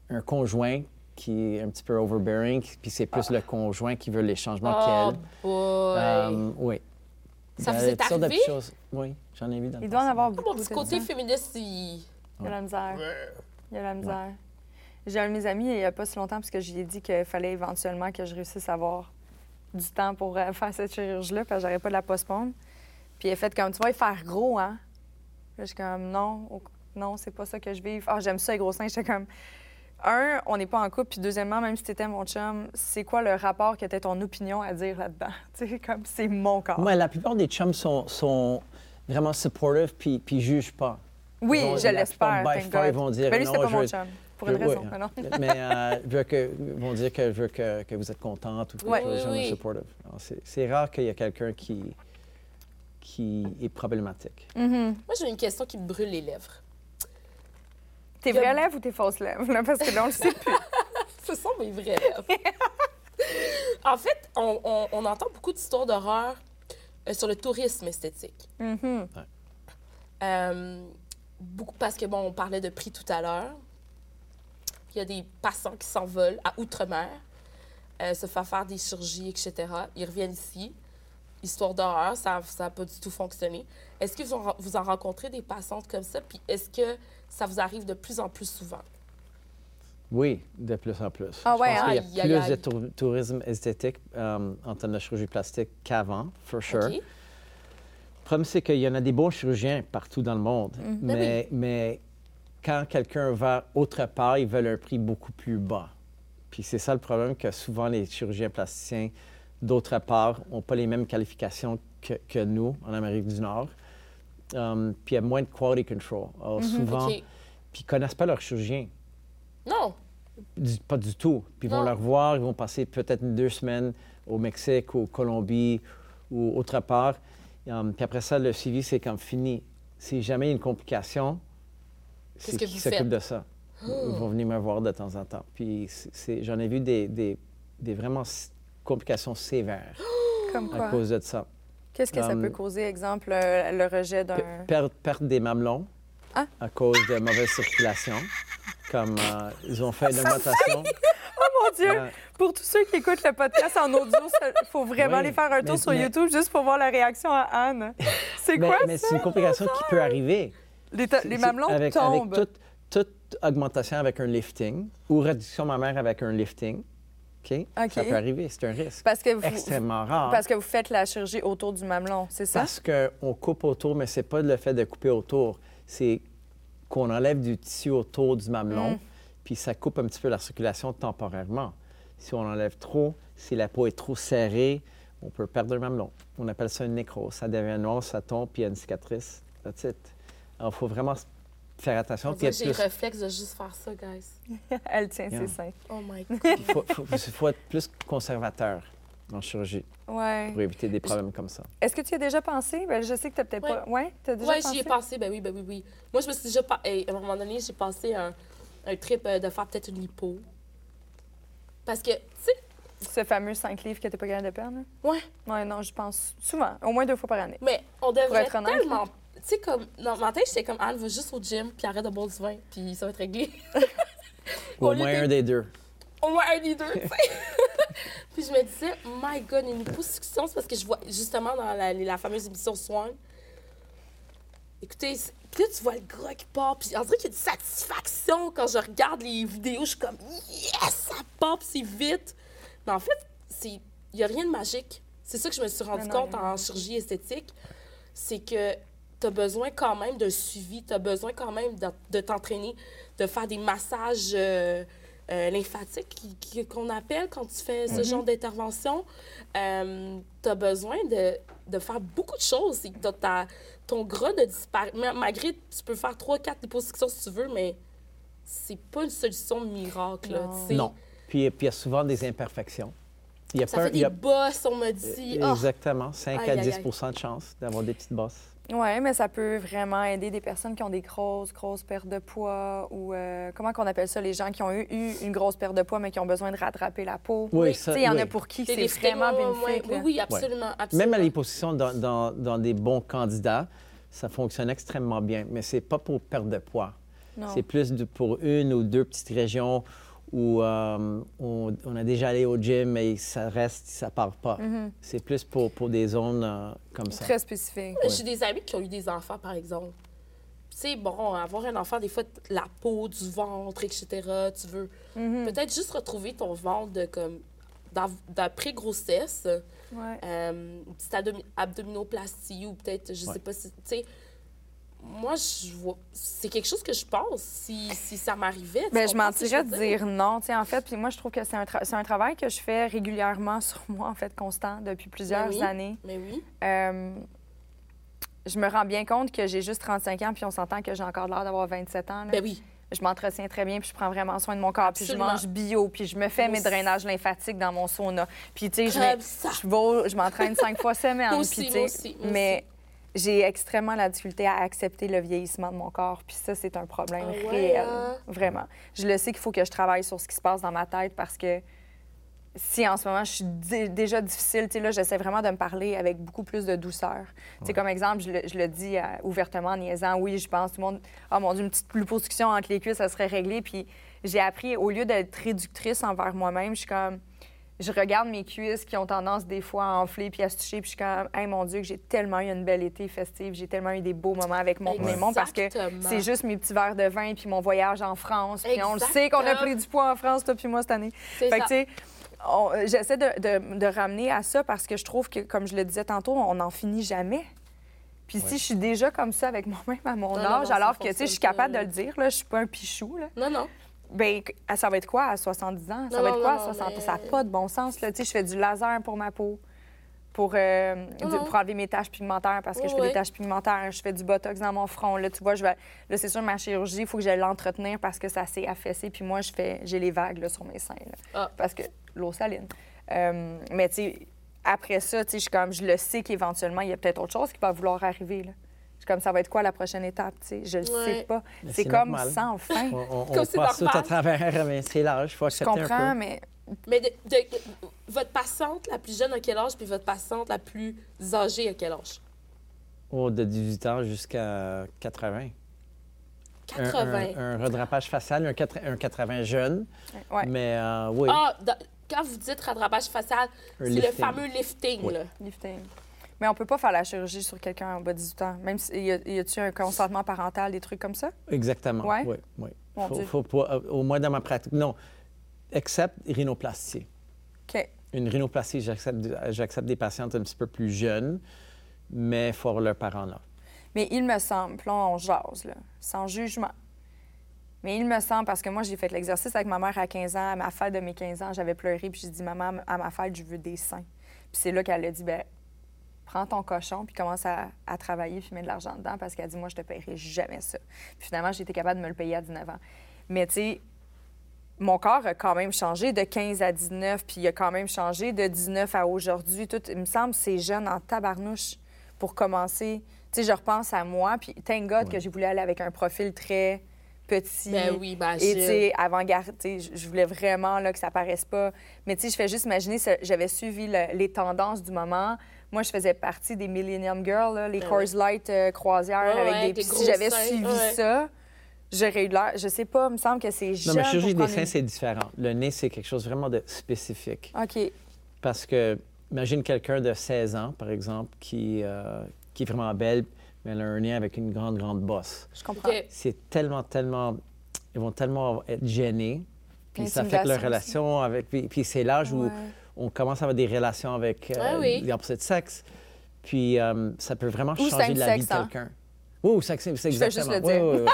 un conjoint qui est un petit peu overbearing, puis c'est plus le conjoint qui veut les changements Oh, qu'elle. Euh, oui. Ça vous est arrivé? choses. Oui, j'en ai vu dans le Il doit en avoir Ah, beaucoup. Mon petit côté féministe, il... Il y a la misère. Il y a la misère. J'ai un de mes amis, il n'y a pas si longtemps, parce que je lui ai dit qu'il fallait éventuellement que je réussisse à avoir du temps pour euh, faire cette chirurgie-là, parce que j'aurais pas de la postpone. Puis il a fait comme, tu vas y faire gros, hein? Je suis comme, non, non, c'est pas ça que je vis. Ah, j'aime ça, les gros seins. J'étais comme, un, on n'est pas en couple. Puis deuxièmement, même si t'étais mon chum, c'est quoi le rapport que t'as ton opinion à dire là-dedans? Tu sais, comme, c'est mon corps. Moi, la plupart des chums sont, sont vraiment supportive puis, puis jugent pas. Oui, vont- je l'espère. ils vont dire, Mais lui, non, c'était pas je mon veux- chum. Pour je- une raison. oui, mais non. mais euh, que, vont dire que je veux que, que vous êtes contente ou que Ouais. les gens Oui, sont oui. supportive. C'est rare qu'il y ait quelqu'un qui, qui est problématique. Mhm. Moi, j'ai une question qui me brûle les lèvres. Tes a- vraies lèvres ou tes fausses lèvres? Là, parce que là, on le sait plus. Ce sont mes vraies lèvres. en fait, on, on- on entend beaucoup d'histoires d'horreur euh, sur le tourisme esthétique. Mhm. Euh, beaucoup, parce que, bon, on parlait de prix tout à l'heure. Il y a des passants qui s'envolent à Outre-mer, euh, se faire faire des chirurgies, etc. Ils reviennent ici. Histoire d'horreur, ça n'a pas du tout fonctionné. Est-ce que vous en, vous en rencontrez des passantes comme ça? Puis est-ce que ça vous arrive de plus en plus souvent? Oui, de plus en plus. Ah Je ouais, pense hein? qu'il Aïe, y a aïe, plus de tour- tourisme esthétique euh, en termes de chirurgie plastique qu'avant, for sure. Le problème, c'est qu'il y en a des bons chirurgiens partout dans le monde. Ben Mais, mais quand quelqu'un va autre part, ils veulent un prix beaucoup plus bas. Puis c'est ça le problème, que souvent les chirurgiens plasticiens d'autre part n'ont pas les mêmes qualifications que, que nous en Amérique du Nord. Um, puis il y a moins de quality control. Alors, souvent, OK. puis ils connaissent pas leur chirurgien. Non. Du- pas du tout. Puis ils vont le revoir, ils vont passer peut-être deux semaines au Mexique, ou Colombie ou autre part. Um, puis après ça, le suivi, c'est comme fini. Si jamais il y a une complication, c'est qui s'occupe de ça. Ils vont venir me voir de temps en temps. Puis j'en ai vu des, des, des vraiment complications sévères Comme à cause de ça. Qu'est-ce que ça Um, peut causer, exemple, euh, le rejet d'un... Pe- Perdre, perdre des mamelons Ah. à cause de mauvaise circulation. Comme euh, ils ont fait une augmentation. Mon Dieu! Euh, Pour tous ceux qui écoutent le podcast en audio, il faut vraiment Oui, aller faire un tour mais- sur mais- YouTube juste pour voir la réaction à Anne. C'est quoi mais ça? c'est une complication qui peut arriver. Les, mamelons avec, tombent. Avec toute, toute augmentation avec un lifting ou réduction mammaire avec un lifting, OK? OK. Ça peut arriver, c'est un risque. Parce que, vous, Extrêmement rare. parce que vous faites la chirurgie autour du mamelon, c'est ça? Parce qu'on coupe autour, mais c'est pas le fait de couper autour, c'est qu'on enlève du tissu autour du mamelon, Mm. Puis ça coupe un petit peu la circulation temporairement. Si on enlève trop, si la peau est trop serrée, on peut perdre le mamelon. On appelle ça une nécrose. Ça devient noir, ça tombe, puis il y a une cicatrice. That's it. Alors, il faut vraiment faire attention. J'ai le plus- réflexe de juste faire ça, guys. Elle tient Yeah. ses seins. Oh my God. il faut, faut- faut être plus conservateur en chirurgie Ouais. pour éviter des problèmes comme ça. Est-ce que tu y as déjà pensé? Ben, je sais que tu peut-être Ouais. pas. Ouais, tu as déjà Ouais, pensé? j'y ai pensé, ben oui, ben oui, oui. Moi, je me suis déjà... pas- hey, à un moment donné, j'ai passé un, un trip euh, de faire peut-être une lipo. Parce que, tu sais, Ce fameux 5 livres que tu pas capable de perdre? là? ouais, Ouais, non, je pense souvent, au moins deux fois par année. mais on devrait être honnête, tellement... Tu sais, comme, dans ma tête, j'étais comme, Anne, va juste au gym, puis arrête de boire du vin, puis ça va être réglé. Ou Au moins un des deux. Au moins un des deux, tu sais. puis je me disais, my God, une liposuction, c'est parce que je vois, justement, dans la, la fameuse émission Swan, écoutez, puis là, tu vois le gras qui part, puis on dirait qu'il y a une satisfaction quand je regarde les vidéos, je suis comme, yes, ça part, c'est vite. Mais en fait, c'est- il n'y a rien de magique. C'est ça que je me suis rendu non, compte en chirurgie esthétique, c'est que tu as besoin quand même d'un suivi, tu as besoin quand même de, de t'entraîner, de faire des massages euh, euh, lymphatiques qu'on appelle quand tu fais ce genre d'intervention. tu as besoin de, de faire beaucoup de choses. Ton gras de disparaître. Malgré, tu peux faire 3-4 dépositions si tu veux, mais c'est pas une solution miracle. là, Non. Puis, puis il y a souvent des imperfections. Il y a Ça fait il des y a- bosses, on m'a dit. Exactement. 5 Aïe, à aïe, 10 aïe. de chance d'avoir des petites bosses. Oui, mais ça peut vraiment aider des personnes qui ont des grosses, grosses pertes de poids ou euh, comment qu'on appelle ça, les gens qui ont eu, eu une grosse perte de poids mais qui ont besoin de rattraper la peau. Oui, ça, il y en a pour qui c'est vraiment bénéfique. Oui, oui, absolument. absolument. Même à les positions dans, dans- dans des bons candidats, ça fonctionne extrêmement bien, mais c'est pas pour perdre de poids. Non. C'est plus de- pour une ou deux petites régions où euh, on, on a déjà allé au gym, mais ça reste, ça part pas. C'est plus pour, pour des zones euh, comme ça. Très spécifique. J'ai des amis qui ont eu des enfants, par exemple. Tu sais, bon, avoir un enfant, des fois, la peau, du ventre, etc., tu veux Mhm. peut-être juste retrouver ton ventre de, comme, d'après-grossesse, Ouais. euh, une petite abdomi- abdominoplastie ou peut-être, je sais Ouais. pas si, tu sais, moi, je vois, c'est quelque chose que je pense si, si ça m'arrivait. Ben, je mentirais de dire? non, tu sais, en fait. Puis moi, je trouve que c'est un, tra- un travail que je fais régulièrement sur moi, en fait, constant, depuis plusieurs oui. années. Mais oui. Euh, je me rends bien compte que j'ai juste 35 ans, puis on s'entend que j'ai encore l'air d'avoir 27 ans. là. Ben oui. Je m'entretiens très bien, puis je prends vraiment soin de mon corps, puis je mange bio, puis je me fais mes drainages lymphatiques dans mon sauna. Puis, tu sais, je, m'entraîne cinq fois semaine. Aussi, puis, tu sais, moi aussi, mais j'ai extrêmement la difficulté à accepter le vieillissement de mon corps, puis ça, c'est un problème Ah ouais, réel, hein? vraiment. Je le sais qu'il faut que je travaille sur ce qui se passe dans ma tête parce que si en ce moment je suis dé- déjà difficile, tu sais, là, j'essaie vraiment de me parler avec beaucoup plus de douceur. Tu sais, comme exemple, je le, je le dis euh, ouvertement en niaisant, oui, je pense, tout le monde, oh mon Dieu, une petite liposuction entre les cuisses, ça serait réglé. Puis j'ai appris, au lieu d'être réductrice envers moi-même, je suis comme, je regarde mes cuisses qui ont tendance des fois à enfler puis à se toucher, puis je suis comme, hey mon Dieu, que j'ai tellement eu une belle été festive, j'ai tellement eu des beaux moments avec mon mes mondes parce que c'est juste mes petits verres de vin puis mon voyage en France. Puis on le sait qu'on a pris du poids en France, toi puis moi, cette année. Fait que, tu sais, euh, j'essaie de, de- de ramener à ça parce que je trouve que, comme je le disais tantôt, on n'en finit jamais. Puis si je suis déjà comme ça avec moi-même à mon Non, âge, non, alors que, tu sais, je suis capable de le dire, là, je suis pas un pichou, là. Non, non. Ben, que- ça va être quoi à 70 ans? Ça Non, va être non, quoi à 60 mais- Ça n'a pas de bon sens, là. Tu sais, je fais du laser pour ma peau. Pour, euh, du- pour enlever mes taches pigmentaires parce que Oui, je fais oui. des taches pigmentaires, je fais du botox dans mon front. Là, tu vois, je vais... là c'est sûr, ma chirurgie, il faut que j'aille l'entretenir parce que ça s'est affaissé. Puis moi, je fais... j'ai les vagues là, sur mes seins. là. Ah. Parce que l'eau saline. Euh, mais tu sais, après ça, tu sais, je comme, je le sais qu'éventuellement, il y a peut-être autre chose qui va vouloir arriver. Là. Suis comme, ça va être quoi la prochaine étape? tu sais? Je le Ouais. sais pas. C'est comme normal. sans fin. On, on- passe tout à travers, mais c'est l'âge, il faut Je accepter un comprends, peu. mais Mais de, de- votre patiente la plus jeune à quel âge, puis votre patiente la plus âgée à quel âge? Oh, de 18 ans jusqu'à 80. Un- 80. Un, un redrapage facial, un, quatre- un 80 jeune, ouais, mais euh, oui, Ah, dans- quand vous dites rattrapage facial, c'est le fameux lifting. Oui. Là. lifting. Mais on peut pas faire la chirurgie sur quelqu'un en bas de 18 ans. Même si, y a- y a-tu un consentement parental, des trucs comme ça? exactement. Ouais? Oui, oui. Mon Faut, Dieu. faut pas, euh, au moins dans ma pratique, non. Except rhinoplastie. OK. Une rhinoplastie, j'accepte, des patientes un petit peu plus jeunes, mais il faut avoir leurs parents là. Mais il me semble, là, on jase, là, sans jugement. Mais il me semble, parce que moi, j'ai fait l'exercice avec ma mère à 15 ans. À ma fête de mes 15 ans, j'avais pleuré, puis j'ai dit, maman, à ma fête, je veux des seins. Puis c'est là qu'elle a dit, ben prends ton cochon, puis commence à, à travailler, puis mets de l'argent dedans, parce qu'elle dit, moi, je te paierai jamais ça. Puis finalement, j'ai été capable de me le payer à 19 ans. Mais tu sais, mon corps a quand même changé de 15 à 19, puis il a quand même changé de 19 à aujourd'hui. Tout, il me semble que c'est jeune en tabarnouche pour commencer. Tu sais, je repense à moi, puis thank God que j'ai voulu aller avec un profil très petit. Ben oui, ben Et tu sais, avant-garde, tu sais, je- voulais vraiment là, que ça paraisse pas. Mais tu sais, je fais juste imaginer, j'avais suivi le- les tendances du moment. Moi, je faisais partie des Millennium Girls, là, les Ben Coors oui. Light euh, croisières Ouais, avec ouais, des... Si j'avais suivi ouais. ça, j'aurais eu l'air... Je sais pas, il me semble que c'est Non, mais chirurgie pour des prendre seins, une- c'est différent. Le nez, c'est quelque chose vraiment de spécifique. OK. Parce que, imagine quelqu'un de 16 ans, par exemple, qui, euh, qui est vraiment belle, mais elle a un nez avec une grande, grande bosse. Je comprends. C'est tellement, tellement. Ils vont tellement être gênés. Puis ça affecte leur relation avec. Puis, puis c'est l'âge Ouais. où on commence à avoir des relations avec euh, Ouais, oui. les opposés de sexe. Puis euh, ça peut vraiment Ou changer la vie de hein. quelqu'un. Oui, ou sexe, c'est Je exactement. juste le Oui, dire. oui, oui.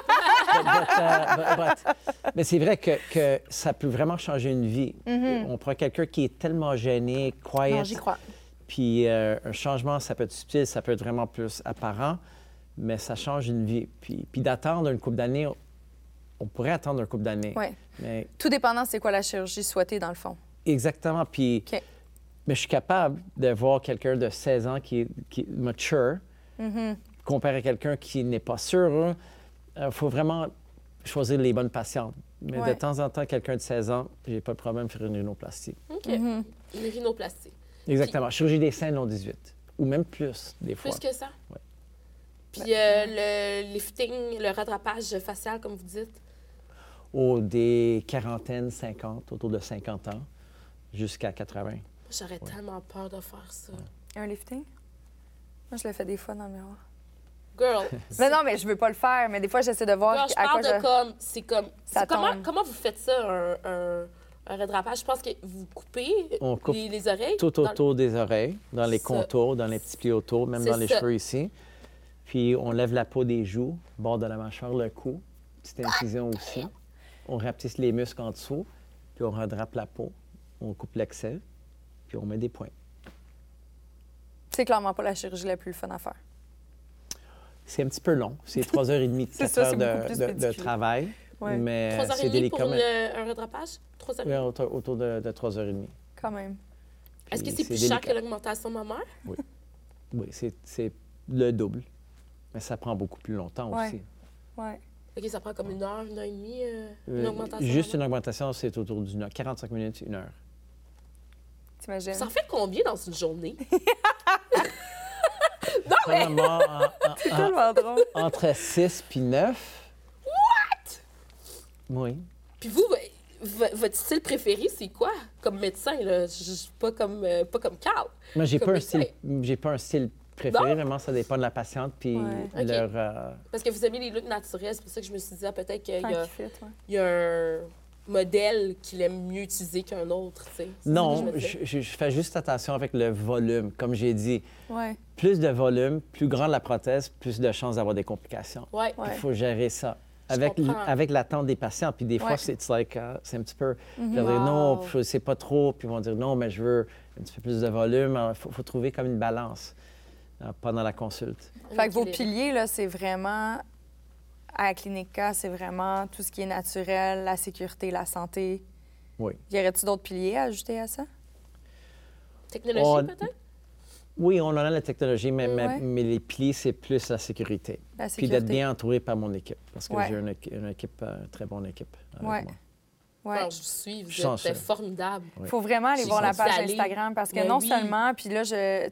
But- but, but- but- mais c'est vrai que, que ça peut vraiment changer une vie. On prend quelqu'un qui est tellement gêné. Mm-hmm. Non, j'y crois. Puis euh, un changement, ça peut être subtil, ça peut être vraiment plus apparent, mais ça change une vie. Puis, puis d'attendre une couple d'années, on- pourrait attendre une couple d'années. Mais Tout dépendant, c'est quoi la chirurgie souhaitée, dans le fond. Exactement. Puis, mais je suis capable de voir quelqu'un de 16 ans qui est, qui est mature, Mm-hmm. comparé à quelqu'un qui n'est pas sûr. Il faut vraiment choisir les bonnes patientes. Mais Ouais. de temps en temps, quelqu'un de 16 ans, j'ai pas de problème de faire une rhinoplastie. OK. Mm-hmm. Une rhinoplastie. Exactement. Chirurgie des seins non 18. Ou même plus, des fois. Plus que ça? Ouais. Puis euh, le lifting, le rattrapage facial, comme vous dites, Au des quarantaines, 50, autour de 50 ans, jusqu'à 80. j'aurais tellement peur de faire ça. Un lifting? Moi, je le fais des fois dans le miroir. Girl, Mais non, mais je veux pas le faire. Mais des fois, j'essaie de voir Girl, je à quoi parle de je... comme, c'est comme, Ça comment, comment vous faites ça, un, un, un rattrapage? Je pense que vous coupez On coupe les, les oreilles. Tout dans- autour des oreilles, dans les contours, dans les petits plis autour, même dans les ça. cheveux ici. Puis on lève la peau des joues, bord de la mâchoire, le cou, petite incision aussi. On rapetisse les muscles en dessous, puis on redrape la peau. On coupe l'excès, puis on met des points. C'est clairement pas la chirurgie la plus fun à faire. C'est un petit peu long. C'est trois heures et demie, C'est quatre ça, heures c'est beaucoup de, de- travail. Ouais. Mais Trois heures et c'est demie délicat. pour le- un rattrapage? Trois heures et Oui, demie. autour, autour de, de trois heures et demie. Quand même. Est-ce que c'est plus cher que l'augmentation mammaire? Oui, c'est- c'est le double. Mais ça prend beaucoup plus longtemps Ouais. aussi. Ouais. OK, ça prend comme une heure, une heure et demie, euh, une Euh, augmentation Juste une augmentation, c'est autour d'une heure. 45 minutes, une heure. T'imagines? Ça en fait combien dans une journée? En- en- C'est tellement drôle. entre 6 puis 9. What? Oui. Puis vous, votre style préféré, c'est quoi? Comme médecin, là? Je- pas, comme, euh, pas comme Carl. Moi, j'ai pas, un style, j'ai pas un style préféré, Non? vraiment, ça dépend de la patiente puis Ouais. Leur... euh, Parce que vous aimez les looks naturels, c'est pour ça que je me suis dit, ah, peut-être qu'il y, a- qu'il fit, ouais. il y a un modèle qu'il aime mieux utiliser qu'un autre, tu sais. C'est ça que Non, je fais juste attention avec le volume. Comme j'ai dit, Ouais. plus de volume, plus grande la prothèse, plus de chances d'avoir des complications. Ouais. Ouais. Il faut gérer ça. Avec, avec l'attente des patients. Puis des fois, Ouais. c'est like, uh, c'est un petit peu. Mhm. leur dire non, je sais pas trop. Puis ils vont dire non, mais je veux un petit peu plus de volume. Il faut, faut trouver comme une balance euh, pendant la consulte. Fait que vos piliers, là, c'est vraiment, à la clinique K, c'est vraiment tout ce qui est naturel, la sécurité, la santé. Oui. Y aurait-il d'autres piliers à ajouter à ça? Technologie, On- peut-être? Oui, on en a la technologie, mais, mais- Ouais. mais les piliers, c'est plus la sécurité. La Puis sécurité. d'être bien entouré par mon équipe. Parce que Ouais. j'ai une, une équipe, euh, très bonne équipe. avec Ouais. moi. Ouais. Alors, je vous suis, vous êtes formidable. Oui. faut vraiment aller voir la page. Instagram parce que Ben non oui. seulement, puis là, je,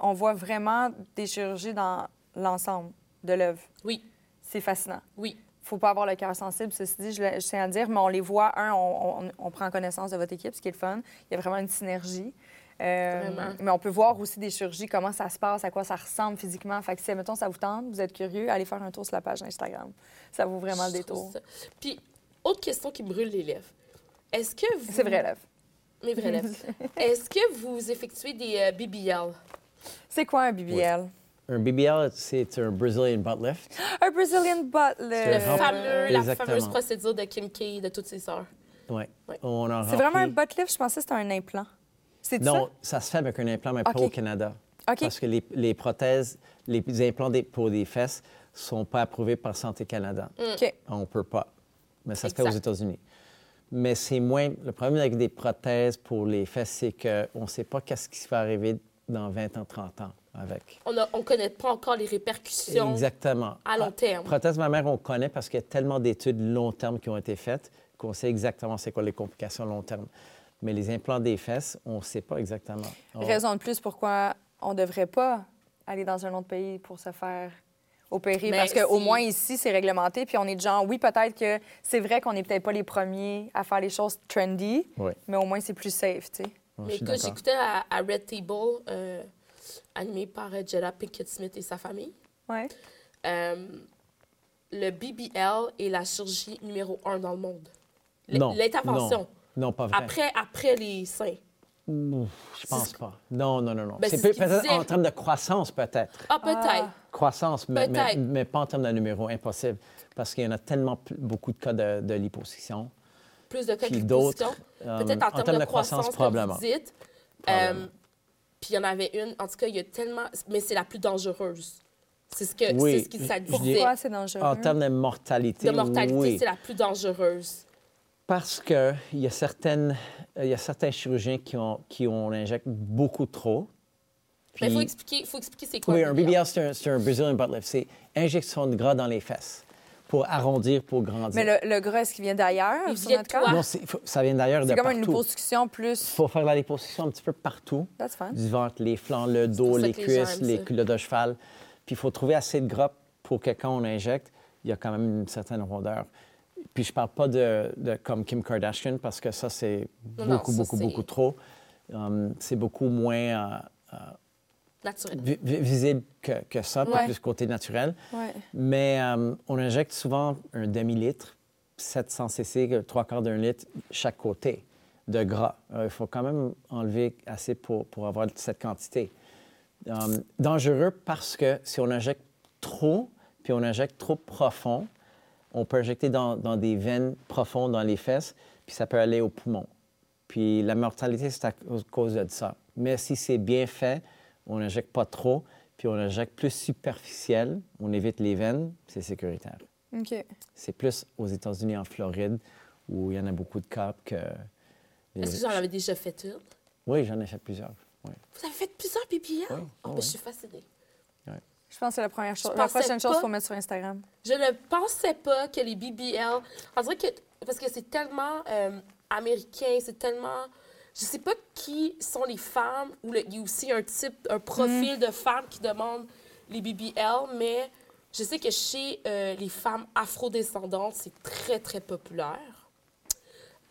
on voit vraiment des chirurgies dans l'ensemble de l'œuvre. Oui, C'est fascinant. oui. faut pas avoir le cœur sensible, ceci dit, je, le- je tiens à le dire, mais on les voit, un, on, on- on prend connaissance de votre équipe, ce qui est le fun. Il y a vraiment une synergie. Euh, Vraiment. mais on peut voir aussi des chirurgies, comment ça se passe, à quoi ça ressemble physiquement. Fait que si, mettons, ça vous tente, vous êtes curieux, allez faire un tour sur la page Instagram. Ça vaut vraiment le Je détour. ça- Puis, autre question qui brûle les lèvres. Est-ce que vous... C'est vrai, lève. Mes vraies lèvres. Est-ce que vous effectuez des euh, BBL? C'est quoi un BBL? Un BBL, c'est un Brazilian butt lift. Un Brazilian butt lift. fameux, la Exactement. fameuse procédure de Kim K de toutes ses sœurs. Ouais. Ouais. C'est vraiment un butt lift? Je pensais que c'était un implant. C'est Non, ça? se fait avec un implant, mais pas au Canada. OK. Parce que les, les prothèses, les implants des- pour des fesses sont pas approuvés par Santé Canada. OK. On peut pas. Mais ça se fait aux. États-Unis. Mais c'est moins. Le problème avec des prothèses pour les fesses, c'est qu'on ne sait pas qu'est-ce qui va arriver dans 20 ans, 30 ans avec. On ne connaît pas encore les répercussions. Exactement. à long terme. Prothèse mammaire, on connaît parce qu'il y a tellement d'études long terme qui ont été faites qu'on sait exactement c'est quoi les complications long terme. Mais les implants des fesses, on ne sait pas exactement. On- Raison de plus pourquoi on ne devrait pas aller dans un autre pays pour se faire opérer. Mais parce qu'au si- moins ici, c'est réglementé. Puis on est de genre, oui, peut-être que c'est vrai qu'on n'est peut-être pas les premiers à faire les choses trendy, Oui, mais au moins c'est plus safe, tu sais. Mais d'accord. j'écoutais à, à Red Table, euh, animé par euh, Jada Pinkett Smith et sa famille. Ouais. Euh, le BBL est la chirurgie numéro un dans le monde. L- Non, L'intervention. Non, non, pas vrai. Après, après les seins. Ouf, je pense pas. Non, non, non, non. Ben, c'est peut-être disait. en termes de croissance, peut-être. Ah, peut-être. Croissance, mais, mais, pas en termes de numéro, impossible. Parce qu'il y en a tellement beaucoup de cas de, de liposuction. Plus de cas d'autres, euh, Peut-être en, termes de, croissance, comme probablement. vous dites. Probablement. Euh, puis il y en avait une, en tout cas, il y a tellement... Mais c'est la plus dangereuse. C'est ce que Oui, c'est ce qu'il ça disait. Pourquoi c'est dangereux? En termes de mortalité, De mortalité, oui. c'est la plus dangereuse. Parce qu'il y, a certaines- il y a certains chirurgiens qui, ont, qui on injecte beaucoup trop. Mais il faut expliquer, faut expliquer c'est quoi Oui, un BBL, c'est un, un Brazilian butt lift. C'est injection de gras dans les fesses pour arrondir, pour grandir. Mais le, le gras, est-ce qu'il vient d'ailleurs Il sur vient notre de? Non, ça vient d'ailleurs de C'est comme partout. une liposuction Il plus... faut faire de la liposuction un petit peu partout. That's fun. Du ventre, les flancs, le dos, les cuisses, les culottes de cheval. Puis il faut trouver assez de gras pour que quand on injecte, il y a quand même une certaine rondeur. Puis je parle pas de, de comme Kim Kardashian parce que ça, c'est non, beaucoup, ça, beaucoup, beaucoup trop. Um, c'est beaucoup moins euh, Naturel. visible que, que ça, Ouais. plus côté naturel. Ouais. Mais euh, on injecte souvent un demi-litre, 700 cc, trois quarts d'un litre chaque côté de gras. Euh, il faut quand même enlever assez pour, pour avoir cette quantité. Euh, dangereux parce que si on injecte trop, puis on injecte trop profond, on peut injecter dans, dans des veines profondes dans les fesses, puis ça peut aller au poumon. Puis la mortalité, c'est à cause de ça. Mais si c'est bien fait, on n'injecte pas trop, puis on injecte plus superficiel, on évite les veines, c'est sécuritaire. OK. C'est plus aux États-Unis, en Floride, où il y en a beaucoup de cas que... les- Est-ce que vous en avez déjà fait une? Oui, j'en ai fait plusieurs. oui. Vous avez fait plusieurs? Oui, Oh, oui, ben, oui. Je suis fascinée. Je pense que c'est la première chose. Je La prochaine chose pas- faut mettre sur Instagram. Je ne pensais pas que les BBL. On dirait que. Parce que c'est tellement euh, américain, c'est tellement. Je sais pas qui sont les femmes, ou le- il y a aussi un type, un profil de femmes qui demandent les BBL, mais je sais que chez euh, les femmes afrodescendantes, c'est très, très populaire.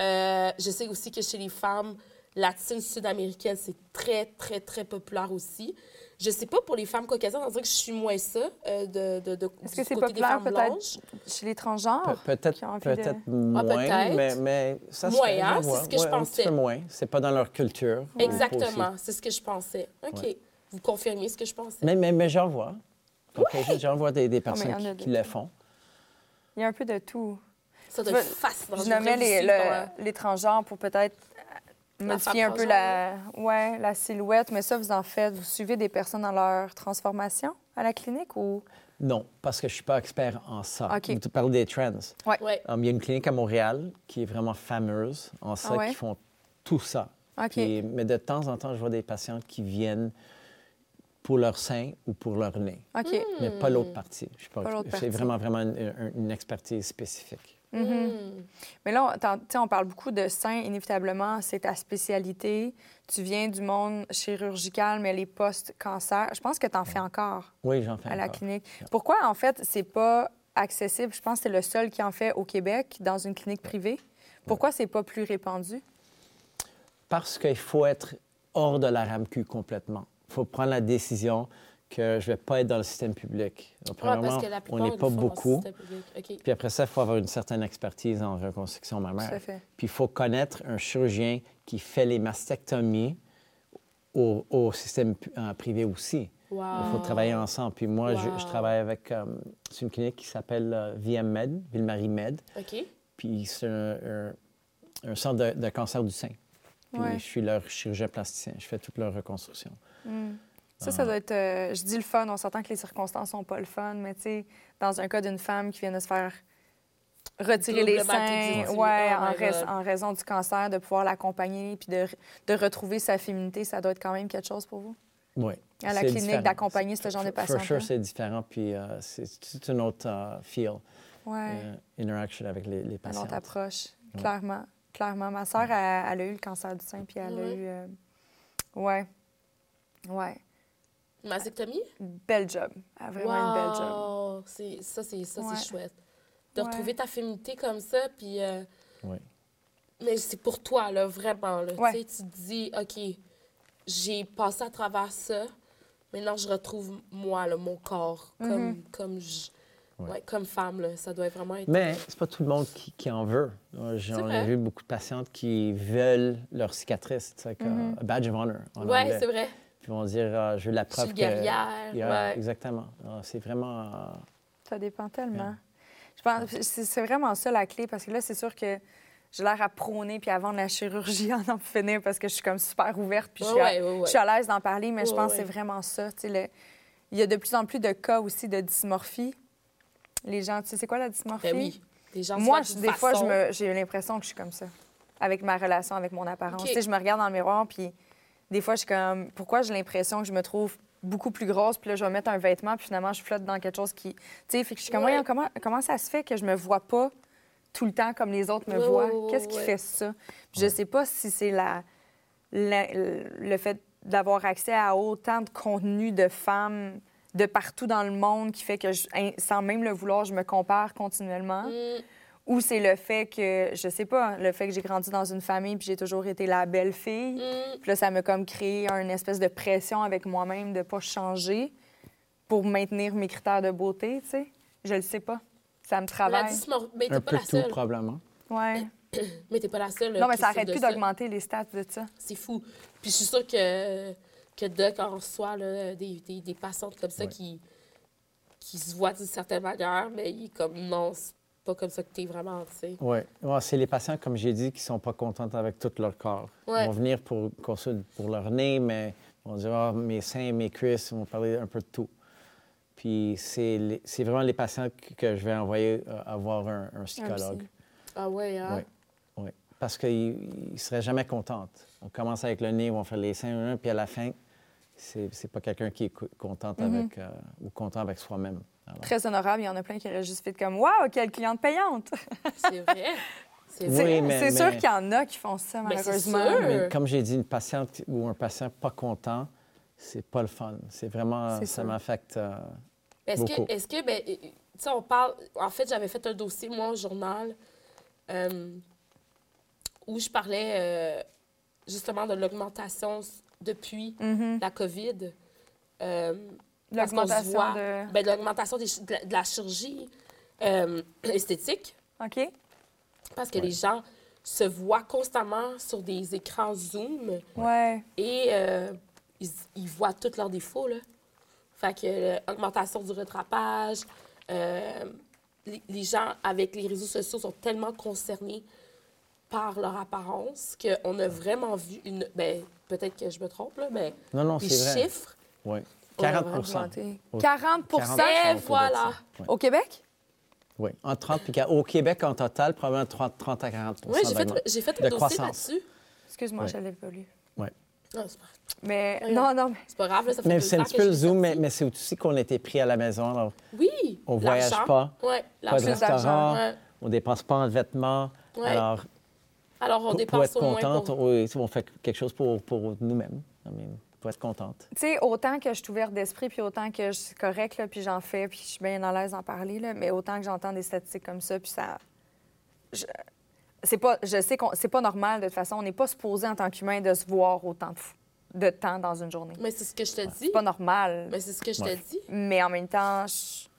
Euh, je sais aussi que chez les femmes latines sud-américaines, c'est très, très, très populaire aussi. Je sais pas pour les femmes caucasiennes, on dirait que je suis moins ça euh, de, de, de, Est-ce que c'est populaire femmes peut-être blanches. chez les transgenres? Pe- Peut-être envie de- peut-être moins, peut-être. mais, mais ça se Moins, hein, je c'est ce que je Ouais, Un pensais. petit peu moins. C'est pas dans leur culture. Exactement, c'est ce que je pensais. OK. Ouais. Vous confirmez ce que je pensais? Mais, mais, mais j'en vois. J'en vois des, des personnes il y en a qui, le font. Il y a un peu de tout. Ça doit Je être veux- fascinant. Je nommais les, le- dans la- les transgenres pour peut-être modifier un peu la, ouais, la silhouette. Mais ça, vous en faites. Vous suivez des personnes dans leur transformation à la clinique ou... Non, parce que je suis pas expert en ça. OK. Tu parles des trends. Ouais. Um, il y a une clinique à Montréal qui est vraiment fameuse en ça, Ah ouais? qui font tout ça. OK. Puis- mais de temps en temps, je vois des patientes qui viennent pour leur sein ou pour leur nez, OK. mais pas l'autre partie. Je suis pas, Pas vraiment, vraiment une expertise spécifique. Mhm. Mais là, on, on parle beaucoup de seins, inévitablement, c'est ta spécialité. Tu viens du monde chirurgical, mais les post-cancer, je pense que tu en fais encore Oui, j'en fais à la clinique. Pourquoi, en fait, c'est pas accessible? Je pense que c'est le seul qui en fait au Québec, dans une clinique privée. Pourquoi c'est pas plus répandu? Parce qu'il faut être hors de la RAMQ complètement. Il faut prendre la décision que je ne vais pas être dans le système public. Donc, Ouais, premièrement, parce que la on n'est pas beaucoup. Puis après ça, il faut avoir une certaine expertise en reconstruction mammaire. Tout à fait. Puis il faut connaître un chirurgien qui fait les mastectomies au, au système euh, privé aussi. Wow. Il faut travailler ensemble. Puis moi, je, travaille avec euh, c'est une clinique qui s'appelle euh, VM Med, Ville-Marie Med. OK. Puis c'est un, un- un centre de, de cancer du sein. Puis Ouais. je suis leur chirurgien plasticien. Je fais toute leur reconstruction. Ça, ça doit être. euh, je dis le fun, on s'entend que les circonstances sont pas le fun, mais tu sais, dans un cas d'une femme qui vient de se faire retirer les seins, ouais, Oh en, rais- en raison du cancer, de pouvoir l'accompagner puis de, de retrouver sa féminité, ça doit être quand même quelque chose pour vous? Oui. À la clinique, d'accompagner ce genre de For- For patients. sure, c'est différent. Puis euh, c'est une autre euh, feel, Ouais, euh, interaction avec les, les une patients. autre approche, Ouais. clairement. Clairement. Ma sœur, elle, elle a eu le cancer du sein, puis elle a Ouais. eu. euh, Ouais. Ouais. Mastectomie? Bel job. Elle a vraiment une belle job. Wow. C'est- Ça, c'est ça, Ouais. c'est chouette. De Ouais. retrouver ta féminité comme ça, puis... euh, Oui. Mais c'est pour toi, là, vraiment. Là. Ouais. Tu sais, tu te dis, OK, j'ai passé à travers ça. Maintenant, je retrouve moi, là, mon corps, Mm-hmm. comme, comme, je- Ouais. ouais, comme femme. Là. Ça doit vraiment être... Mais c'est pas tout le monde qui, qui en veut. J'en ai vu beaucoup de patientes qui veulent leur cicatrice. C'est like Mm-hmm. a badge of honor anglais. c'est vrai. Puis ils vont dire, ah, je veux la Je suis preuve que... ouais. Exactement. Ah, c'est vraiment... euh, Ça dépend tellement. Yeah. Je pense c'est vraiment ça la clé parce que là, c'est sûr que j'ai l'air à prôner puis à vendre la chirurgie en en finir parce que je suis comme super ouverte puis je, suis Ouais, à, ouais, ouais, ouais. je suis à l'aise d'en parler, mais je pense ouais. que c'est vraiment ça. tu sais, le- Il y a de plus en plus de cas aussi de dysmorphie. Les gens, tu sais, c'est quoi la dysmorphie? Ben oui. Les gens Moi, je- des fois, je façon. me- j'ai l'impression que je suis comme ça, avec ma relation, avec mon apparence. Tu sais, je me regarde dans le miroir, puis des fois, je suis comme, pourquoi j'ai l'impression que je me trouve beaucoup plus grosse, puis là, je vais mettre un vêtement, puis finalement, je flotte dans quelque chose qui... Tu sais, fait que je suis comme, Ouais. Comment, comment ça se fait que je me vois pas tout le temps comme les autres me voient? Qu'est-ce qui ouais. fait ça? Puis je sais pas si c'est la, la- le fait d'avoir accès à autant de contenu de femmes de partout dans le monde qui fait que, je- hein, sans même le vouloir, je me compare continuellement. Mm, Ou c'est le fait que, je sais pas, le fait que j'ai grandi dans une famille puis j'ai toujours été la belle fille. mm. Puis là, ça m'a comme créé une espèce de pression avec moi-même de pas changer pour maintenir mes critères de beauté, tu sais. Je le sais pas. Ça me La travaille. dysmor- Mais t'es un pas peu la tout, seule. probablement. Ouais. Mais t'es pas la seule. Non, mais ça arrête plus d'augmenter les stats de ça. C'est fou. Puis je suis sûre que, que Doc en reçoit là, des, des, des patientes comme ça Ouais. qui, qui se voient d'une certaine manière, mais il est comme non, c'est pas comme ça que vraiment, tu sais. Oui. c'est les patients, comme j'ai dit, qui sont pas contents avec tout leur corps. Ouais. Ils vont venir pour consulter pour leur nez, mais ils vont dire Ah, mes seins, mes cuisses, ils vont parler un peu de tout. Puis c'est vraiment les patients que, que je vais envoyer euh, à voir un, un psychologue. psy. Ah ouais, hein? Oui, oui. Parce qu'ils ne seraient jamais contents. On commence avec le nez, ils vont faire les seins, puis à la fin, c'est pas quelqu'un qui est co- contente avec, euh, ou content avec soi-même. Alors, Très honorable. Il y en a plein qui auraient juste fait comme Waouh, quelle cliente payante! C'est vrai. C'est Oui, mais- C'est sûr mais- qu'il y en a qui font ça, Mais c'est malheureusement. sûr. Mais comme j'ai dit, une patiente ou un patient pas content, c'est pas le fun. C'est vraiment, C'est ça sûr. m'affecte. euh, Est-ce Beaucoup. que, est-ce que, ben, euh, tu sais, on parle. En fait, j'avais fait un dossier, moi, au journal, euh, où je parlais euh, justement de l'augmentation depuis Mhm. la COVID. L'augmentation ben, de... L'augmentation de la chirurgie euh, esthétique. OK. Parce que les gens se voient constamment sur des écrans Zoom. Et euh, ils, voient tous leurs défauts, là. Fait que euh, l'augmentation du rattrapage, les, gens avec les réseaux sociaux sont tellement concernés par leur apparence qu'on a vraiment vu une... Ben, peut-être que je me trompe, là, mais non, non, les chiffres... 40 oh, 40 oh, 40 Et voilà. Au Québec? Oui, en 30 puis au Québec en total, probablement 30, à 40 Oui, j'ai fait, j'ai fait un dossier là-dessus. Excuse-moi, oui. je l'avais pas lu. Oui. Non, c'est pas... Mais non, non. C'est pas grave, là, ça fait Mais c'est un petit peu le zoom, mais, c'est aussi qu'on était pris à la maison. Alors, oui, on voyage pas. Oui, pas dépense pas en vêtements. Ouais. Alors, alors on dépense pour être au contente, moins pour... on fait quelque chose pour, nous-mêmes. I pour être contente. tu sais, autant que je suis ouverte d'esprit, puis autant que je suis correcte, là, puis j'en fais, puis je suis bien à l'aise d'en parler, là, mais autant que j'entends des statistiques comme ça, puis ça... Je... C'est pas, je sais qu'on c'est pas normal, de toute façon. On n'est pas supposé, en tant qu'humain, de se voir autant de, f- de temps dans une journée. Mais c'est ce que je te dis. C'est pas normal. Mais c'est ce que je Ouais. te dis. Mais en même temps, je...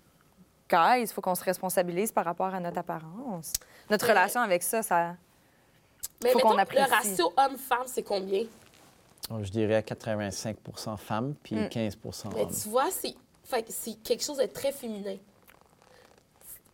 guys, il faut qu'on se responsabilise par rapport à notre apparence. Notre Mais- relation avec ça, ça... Mais Faut qu'on apprécie. le ratio homme-femme, c'est combien? Je dirais 85 femmes, puis Mm. 15 Mais hommes. tu vois, c'est c'est quelque chose de très féminin.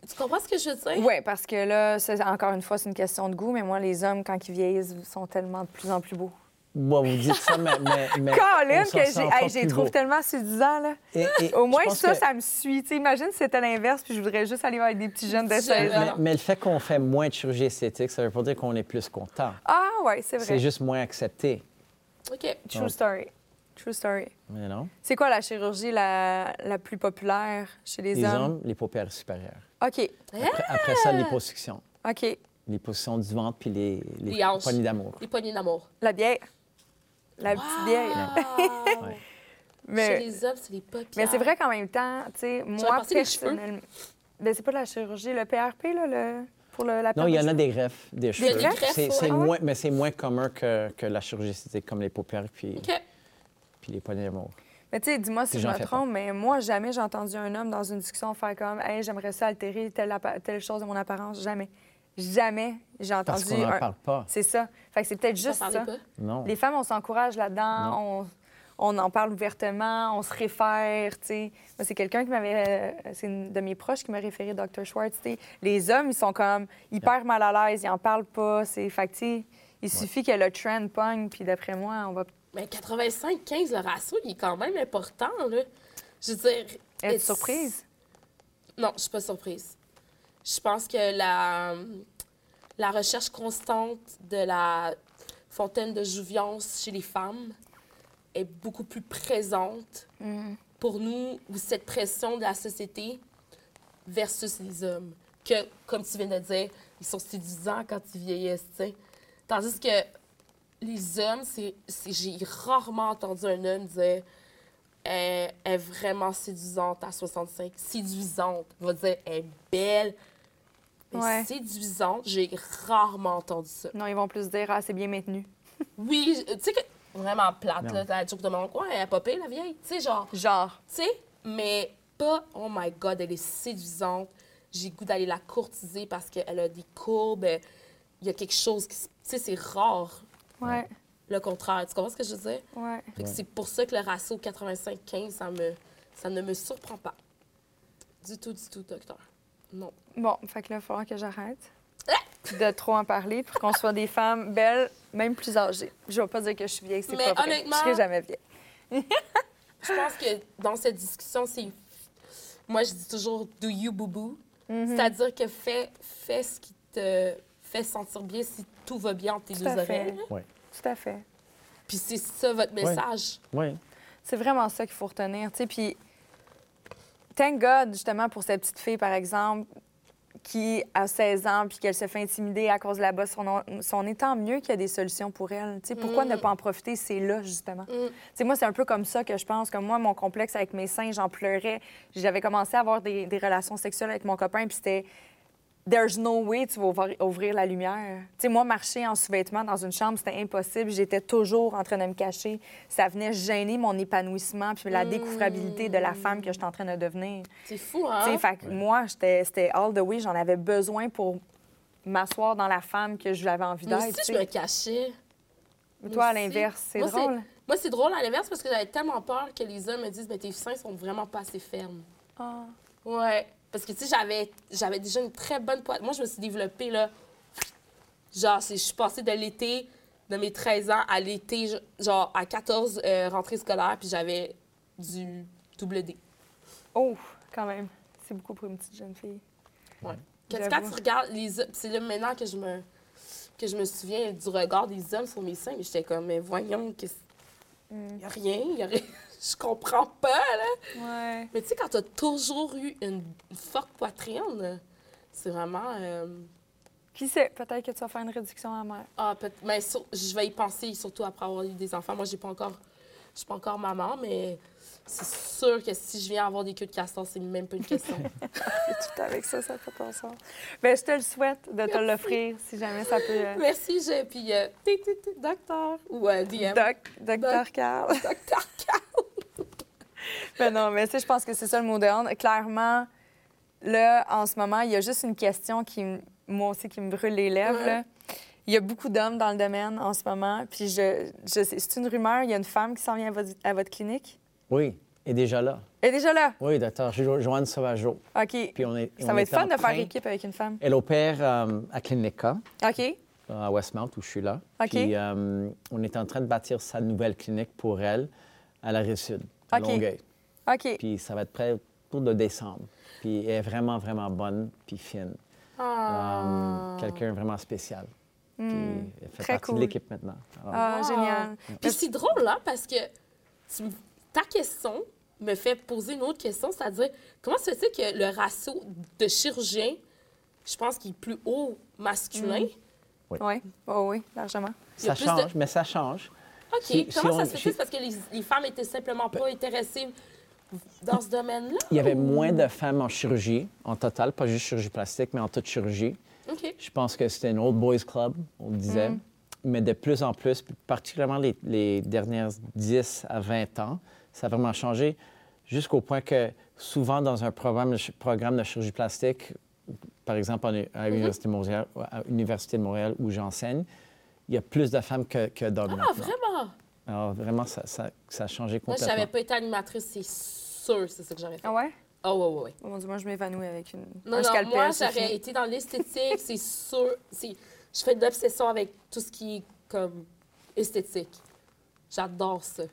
Tu comprends ce que je veux dire? Oui, parce que là, c'est- encore une fois, c'est une question de goût, mais moi, les hommes, quand ils vieillissent, sont tellement de plus en plus beaux. Bon, vous dites ça, mais. mais, mais Colin, que j'ai hey, trouve beau. tellement séduisant, là. Et- et Au moins, ça, que- ça me suit. Tu sais, imagine si c'était l'inverse, puis je voudrais juste aller avec des petits jeunes de Petits 16 jeunes, ans. Mais, mais le fait qu'on fait moins de chirurgie esthétique, ça veut pas dire qu'on est plus content. Ah, ouais, c'est C'est vrai. juste moins accepté. OK. True Donc- story. True story. Mais non. C'est quoi la chirurgie la, la plus populaire chez les, Les hommes? hommes, les paupières supérieures. OK. Après, après ça, l'hyposuction. OK. L'hyposition du ventre puis les, les, poignées d'amour. Les poignées d'amour. La bière. La petite bière. Ouais. Mais... Chez les hommes, c'est les paupières. Mais c'est vrai qu'en même temps, tu sais, moi, personnellement... Ben, c'est pas de la chirurgie, le PRP, là, le... pour le, la Non, il y en a de des greffes, des cheveux. greffes, C'est- ouais. Ah ouais? moins, mais c'est moins commun que, que la chirurgie esthétique, comme les paupières puis, puis les poignées d'amour. Mais tu sais, dis-moi si je me trompe, mais moi, jamais j'ai entendu un homme dans une discussion faire comme « Hey, j'aimerais ça altérer telle, appa- telle chose de mon apparence. » Jamais. Jamais j'ai Parce entendu qu'on n'en un... parle pas. C'est ça. Fait que c'est peut-être Ça juste ça. pas? Non. Les femmes, on s'encourage là-dedans, on, on en parle ouvertement, on se réfère, tu sais. Moi, c'est quelqu'un qui m'avait... euh, C'est une de mes proches qui m'a référé Dr. Schwartz, tu sais. Les hommes, ils sont comme hyper mal à l'aise, ils en parlent pas, c'est... Fait que, tu sais, il suffit que le trend pogne, puis d'après moi, on va... Mais 85-15, le ratio, il est quand même important, là. Je veux dire... être it's- surprise? Non, je suis pas surprise. Je pense que la, la recherche constante de la fontaine de jouvence chez les femmes est beaucoup plus présente pour nous, ou cette pression de la société versus les hommes. Que, comme tu viens de dire, ils sont séduisants quand ils vieillissent. Tandis que les hommes, c'est, c'est- j'ai rarement entendu un homme dire elle est vraiment séduisante à 65. Séduisante. On va dire, elle est belle. Mais Ouais. séduisante, j'ai rarement entendu ça. Non, ils vont plus dire « Ah, c'est bien maintenu Oui, tu sais que vraiment plate, là, la joke de mon coin, elle a popé, la vieille. Tu sais, genre, ». Genre. tu sais, mais pas, oh my God, elle est séduisante. J'ai goût d'aller la courtiser parce qu'elle a des courbes. Il y a quelque chose qui. se- Tu sais, c'est rare, Ouais, le contraire. Tu comprends ce que je veux dire? ouais. Fait que Ouais. C'est pour ça que le ratio 85-15, ça, me, ça ne me surprend pas. Du tout, du tout, docteur. Non. Bon, fait que là, il va falloir que j'arrête de trop en parler pour qu'on soit des femmes belles, même plus âgées. Je vais pas dire que je suis vieille, c'est pas vrai. honnêtement- Je serai jamais vieille. Je pense que dans cette discussion, c'est. Moi, je dis toujours do you boo boo? Mhm. C'est-à-dire que fais, fais ce qui te fait sentir bien si tout va bien entre tes Tout deux à fait. oreilles. Oui. Tout à fait. Puis c'est ça votre message. Oui. C'est vraiment ça qu'il faut retenir. tu sais. Puis, thank God, justement, pour cette petite fille, par exemple, qui a 16 ans puis qu'elle se fait intimider à cause de la bosse son, son nez, tant mieux qu'il y a des solutions pour elle. Tu sais, pourquoi Mm. ne pas en profiter? C'est là, justement. Mm. Moi, c'est un peu comme ça que je pense. Comme moi, mon complexe avec mes seins, j'en pleurais. J'avais commencé à avoir des, des relations sexuelles avec mon copain, puis c'était There's no way tu vas ouvrir, la lumière. Tu sais, moi, marcher en sous-vêtements dans une chambre, c'était impossible. J'étais toujours en train de me cacher. Ça venait gêner mon épanouissement puis la découvrabilité de la femme que j'étais en train de devenir. C'est fou, Tu hein? sais, fait que moi, j'étais- c'était all the way. J'en avais besoin pour m'asseoir dans la femme que j'avais envie Moi d'être. aussi, tu je me cachais. Mais Toi, à l'inverse, c'est drôle. Moi, c'est drôle à l'inverse parce que j'avais tellement peur que les hommes me disent mais tes seins sont vraiment pas assez fermes. Ah. Ouais. Parce que, tu sais, j'avais, j'avais déjà une très bonne poitrine. Moi, je me suis développée, là. Genre, c'est- je suis passée de l'été, de mes 13 ans, à l'été, genre, à 14 euh, rentrées scolaires, puis j'avais du double D. Oh, quand même. C'est beaucoup pour une petite jeune fille. Ouais. Quand, tu regardes les hommes, c'est là maintenant que je me que je me souviens du regard des hommes sur mes seins, mais j'étais comme, mais voyons, que Mm. y a rien, y a rien. Je comprends pas, là. Ouais. Mais tu sais, quand t'as toujours eu une forte poitrine, c'est vraiment... euh, Qui sait, peut-être que tu vas faire une réduction à mère. Ah, peut mais sur- je vais y penser, surtout après avoir eu des enfants. Moi, j'ai pas encore... Je suis pas encore maman, mais c'est sûr que si je viens avoir des queues de castor, c'est même pas une question. Tout avec ça, ça fait ton sens. Ben, je te le souhaite de te l'offrir si jamais ça peut. euh, Merci, j'ai... Puis, euh, docteur. Ou euh, DM. Doc, docteur Doc. Carl. Docteur Carl. Ben non, mais tu je pense que c'est ça le mot de honte. Clairement, là, en ce moment, il y a juste une question qui, moi aussi, qui me brûle les lèvres. Ouais. là. Il y a beaucoup d'hommes dans le domaine en ce moment. Puis je, c'est une rumeur, il y a une femme qui s'en vient à votre, à votre clinique? Oui, et déjà là. Elle est déjà là? Oui, docteur Jo- Joanne Sauvageau. OK. Puis on est, Ça on va être est fun de faire équipe avec une femme. Elle opère euh, à Clinica, OK. à Westmount, où je suis là. OK. Puis euh, on est en train de bâtir sa nouvelle clinique pour elle à la Rive-Sud, à OK. Longueuil. OK. Puis ça va être prêt pour le décembre. Puis elle est vraiment, vraiment bonne, puis fine. Ah. Euh, Quelqu'un vraiment spécial. Hmm. Puis elle fait Très partie cool. de l'équipe maintenant. Alors, Ah, Wow. génial. Puis c'est drôle, là, parce que tu ta question me fait poser une autre question, c'est-à-dire, comment se fait que le ratio de chirurgiens, je pense qu'il est plus haut masculin? Oui, oh, oui, largement. ça de- change, mais ça change. OK. Si- si comment on- ça se fait? parce que les, les femmes étaient simplement pas intéressées dans ce domaine-là? Il y avait moins de femmes en chirurgie, en total, pas juste chirurgie plastique, mais en toute chirurgie. OK. Je pense que c'était un old boys club, on le disait. Mm. Mais de plus en plus, particulièrement les, les dernières 10 à 20 ans, ça a vraiment changé jusqu'au point que souvent dans un programme programme de chirurgie plastique, par exemple Mm-hmm. de Montréal, à l'Université de Montréal où j'enseigne, il y a plus de femmes que, que d'hommes. Ah, maintenant. vraiment? Alors vraiment, ça, ça- ça a changé Moi, si complètement. j'avais pas été animatrice, c'est sûr c'est ça que j'aurais fait. Ah ouais? Ah, ouais, ouais, ouais. Oh mon Dieu, moi, je m'évanouis avec une, Non, un non, scalpel. moi, j'aurais été dans l'esthétique, c'est sûr. C'est... Je fais de l'obsession avec tout ce qui est comme esthétique. J'adore ça.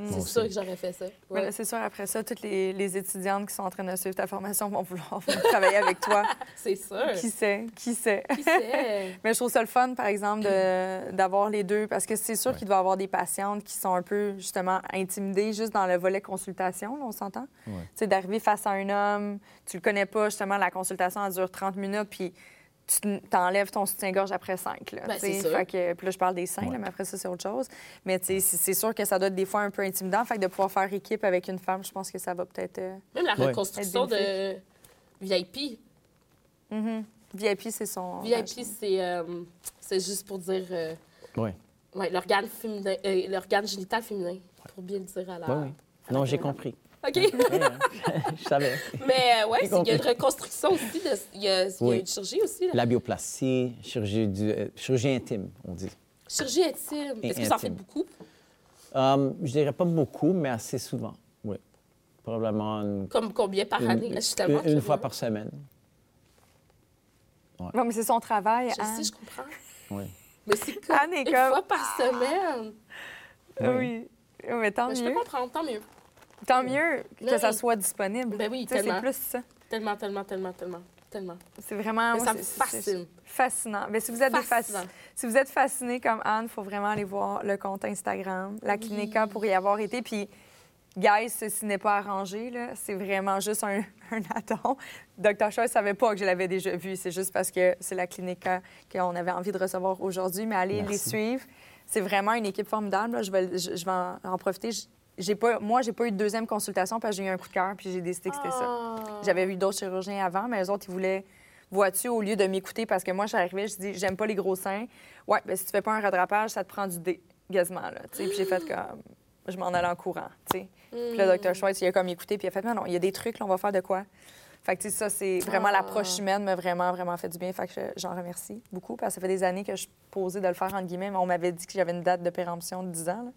C'est sûr que j'aurais fait ça. Ouais. c'est sûr, après ça, toutes les, les étudiantes qui sont en train de suivre ta formation vont vouloir travailler avec toi. C'est sûr. Qui sait? Qui sait? Qui sait? Mais je trouve ça le fun, par exemple, de- d'avoir les deux, parce que c'est sûr qu'il doit y avoir des patientes qui sont un peu, justement, intimidées juste dans le volet consultation, là, on s'entend? Ouais. Tu sais, d'arriver face à un homme, tu le connais pas, justement, la consultation, elle dure 30 minutes, puis tu t'enlèves ton soutien-gorge après 5. Là, Ben, sûr. Fait que, puis là, je parle des seins, là, mais après ça, c'est autre chose. Mais c'est c'est sûr que ça doit être des fois un peu intimidant. Fait que de pouvoir faire équipe avec une femme, je pense que ça va peut-être... euh, Même la Ouais. reconstruction de VIP. mhm. VIP, c'est son... VIP, c'est, euh, c'est juste pour dire euh, Oui, ouais, l'organe féminin, euh, l'organe génital féminin, pour bien le dire à la. oui, oui. Non, j'ai compris. OK. Oui, hein. je savais. Mais euh, ouais, c'est- il y a une reconstruction aussi. de- Il y a, il y a Oui. une chirurgie aussi. là. Labioplastie, chirurgie, du, euh, chirurgie intime, on dit. Chirurgie intime. Est-ce que ça en fait intime. beaucoup? Um, je dirais pas beaucoup, mais assez souvent, oui. Probablement une, Comme combien par une- année? Je tellement une- fois par semaine. Non, mais c'est son travail, Je Anne. sais, je comprends. Oui. Mais c'est comme Anne est une comme- fois par semaine. Oui. Oui, mais tant Mais je mieux. peux comprendre, tant mieux. Tant mieux que ça soit disponible. Ben oui, tellement. C'est plus ça. Tellement, tellement, tellement, tellement, tellement. C'est vraiment. Mais ça me fascine. Fascinant. Mais si vous êtes des Fascinant. fasc- si vous êtes fasciné comme Anne, il faut vraiment aller voir le compte Instagram, la Oui. Clinica pour y avoir été. Puis Guys, ceci n'est pas arrangé, là. C'est vraiment juste un, un addon. Dr. Choi ne savait pas que je l'avais déjà vu. C'est juste parce que c'est la euh, qu'on avait envie de recevoir aujourd'hui. Mais allez les suivre. C'est vraiment une équipe formidable. là. Je vais, je, je vais en, en profiter. J'ai pas, moi, j'ai pas eu de deuxième consultation parce que j'ai eu un coup de cœur puis j'ai décidé que c'était ça. Ah. J'avais vu d'autres chirurgiens avant, mais eux autres, ils voulaient, vois-tu, au lieu de m'écouter, parce que moi, je suis arrivée, je dis, j'aime pas les gros seins. Ouais, ben si tu fais pas un rattrapage, ça te prend du dégazement, là. tu sais. Puis j'ai fait comme, je m'en allais en courant, tu sais. Puis le docteur Schweitz, il a comme écouté, puis il a fait, non, non, il y a des trucs, là, on va faire de quoi. Fait que, tu sais, ça, c'est vraiment Ah. l'approche humaine m'a vraiment, vraiment fait du bien. Fait que je- j'en remercie beaucoup, parce que ça fait des années que je posais de le faire, entre guillemets, mais on m'avait dit que j'avais une date de péremption de 10 ans, là.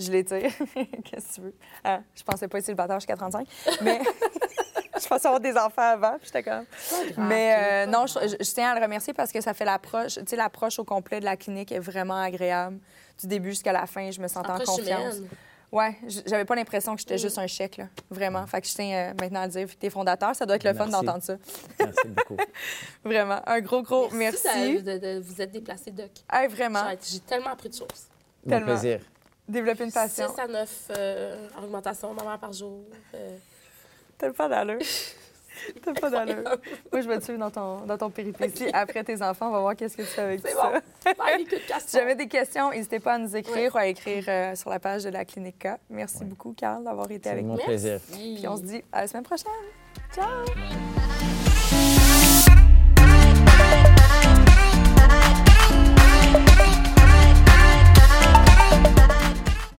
Je l'étire. Qu'est-ce que tu veux? Ah, je pensais pas être célibataire jusqu'à 35, mais je pensais avoir des enfants avant, puis j'étais comme... Mais euh, non, je, tiens à le remercier parce que ça fait l'approche, tu sais, l'approche au complet de la clinique est vraiment agréable. Du début jusqu'à la fin, je me sentais en Approche confiance. humaine. Ouais, j'avais pas l'impression que j'étais Mm. juste un chèque, là. Vraiment. Fait que je tiens euh, maintenant à le dire. T'es fondateur, ça doit être le fun Merci. d'entendre ça. Merci beaucoup. Vraiment. Un gros, gros merci. de- de- de vous êtes déplacé, Doc. Hey, vraiment. J'ai- tellement appris de choses. Mon Tellement. plaisir. Développer une 6 passion. à 9 euh, augmentations mammaires par jour. Euh, T'as pas d'allure. T'as pas d'allure. Moi, je vais te suivre dans ton, dans ton péripétie. Après tes enfants, on va voir qu'est-ce que tu fais avec C'est ça. bon. De Si jamais des questions, n'hésitez pas à nous écrire ou à écrire euh, sur la page de la Clinique K. Merci beaucoup, Carl, d'avoir été C'est avec nous. mon plaisir. Puis on se dit à la semaine prochaine. Ciao! Bye.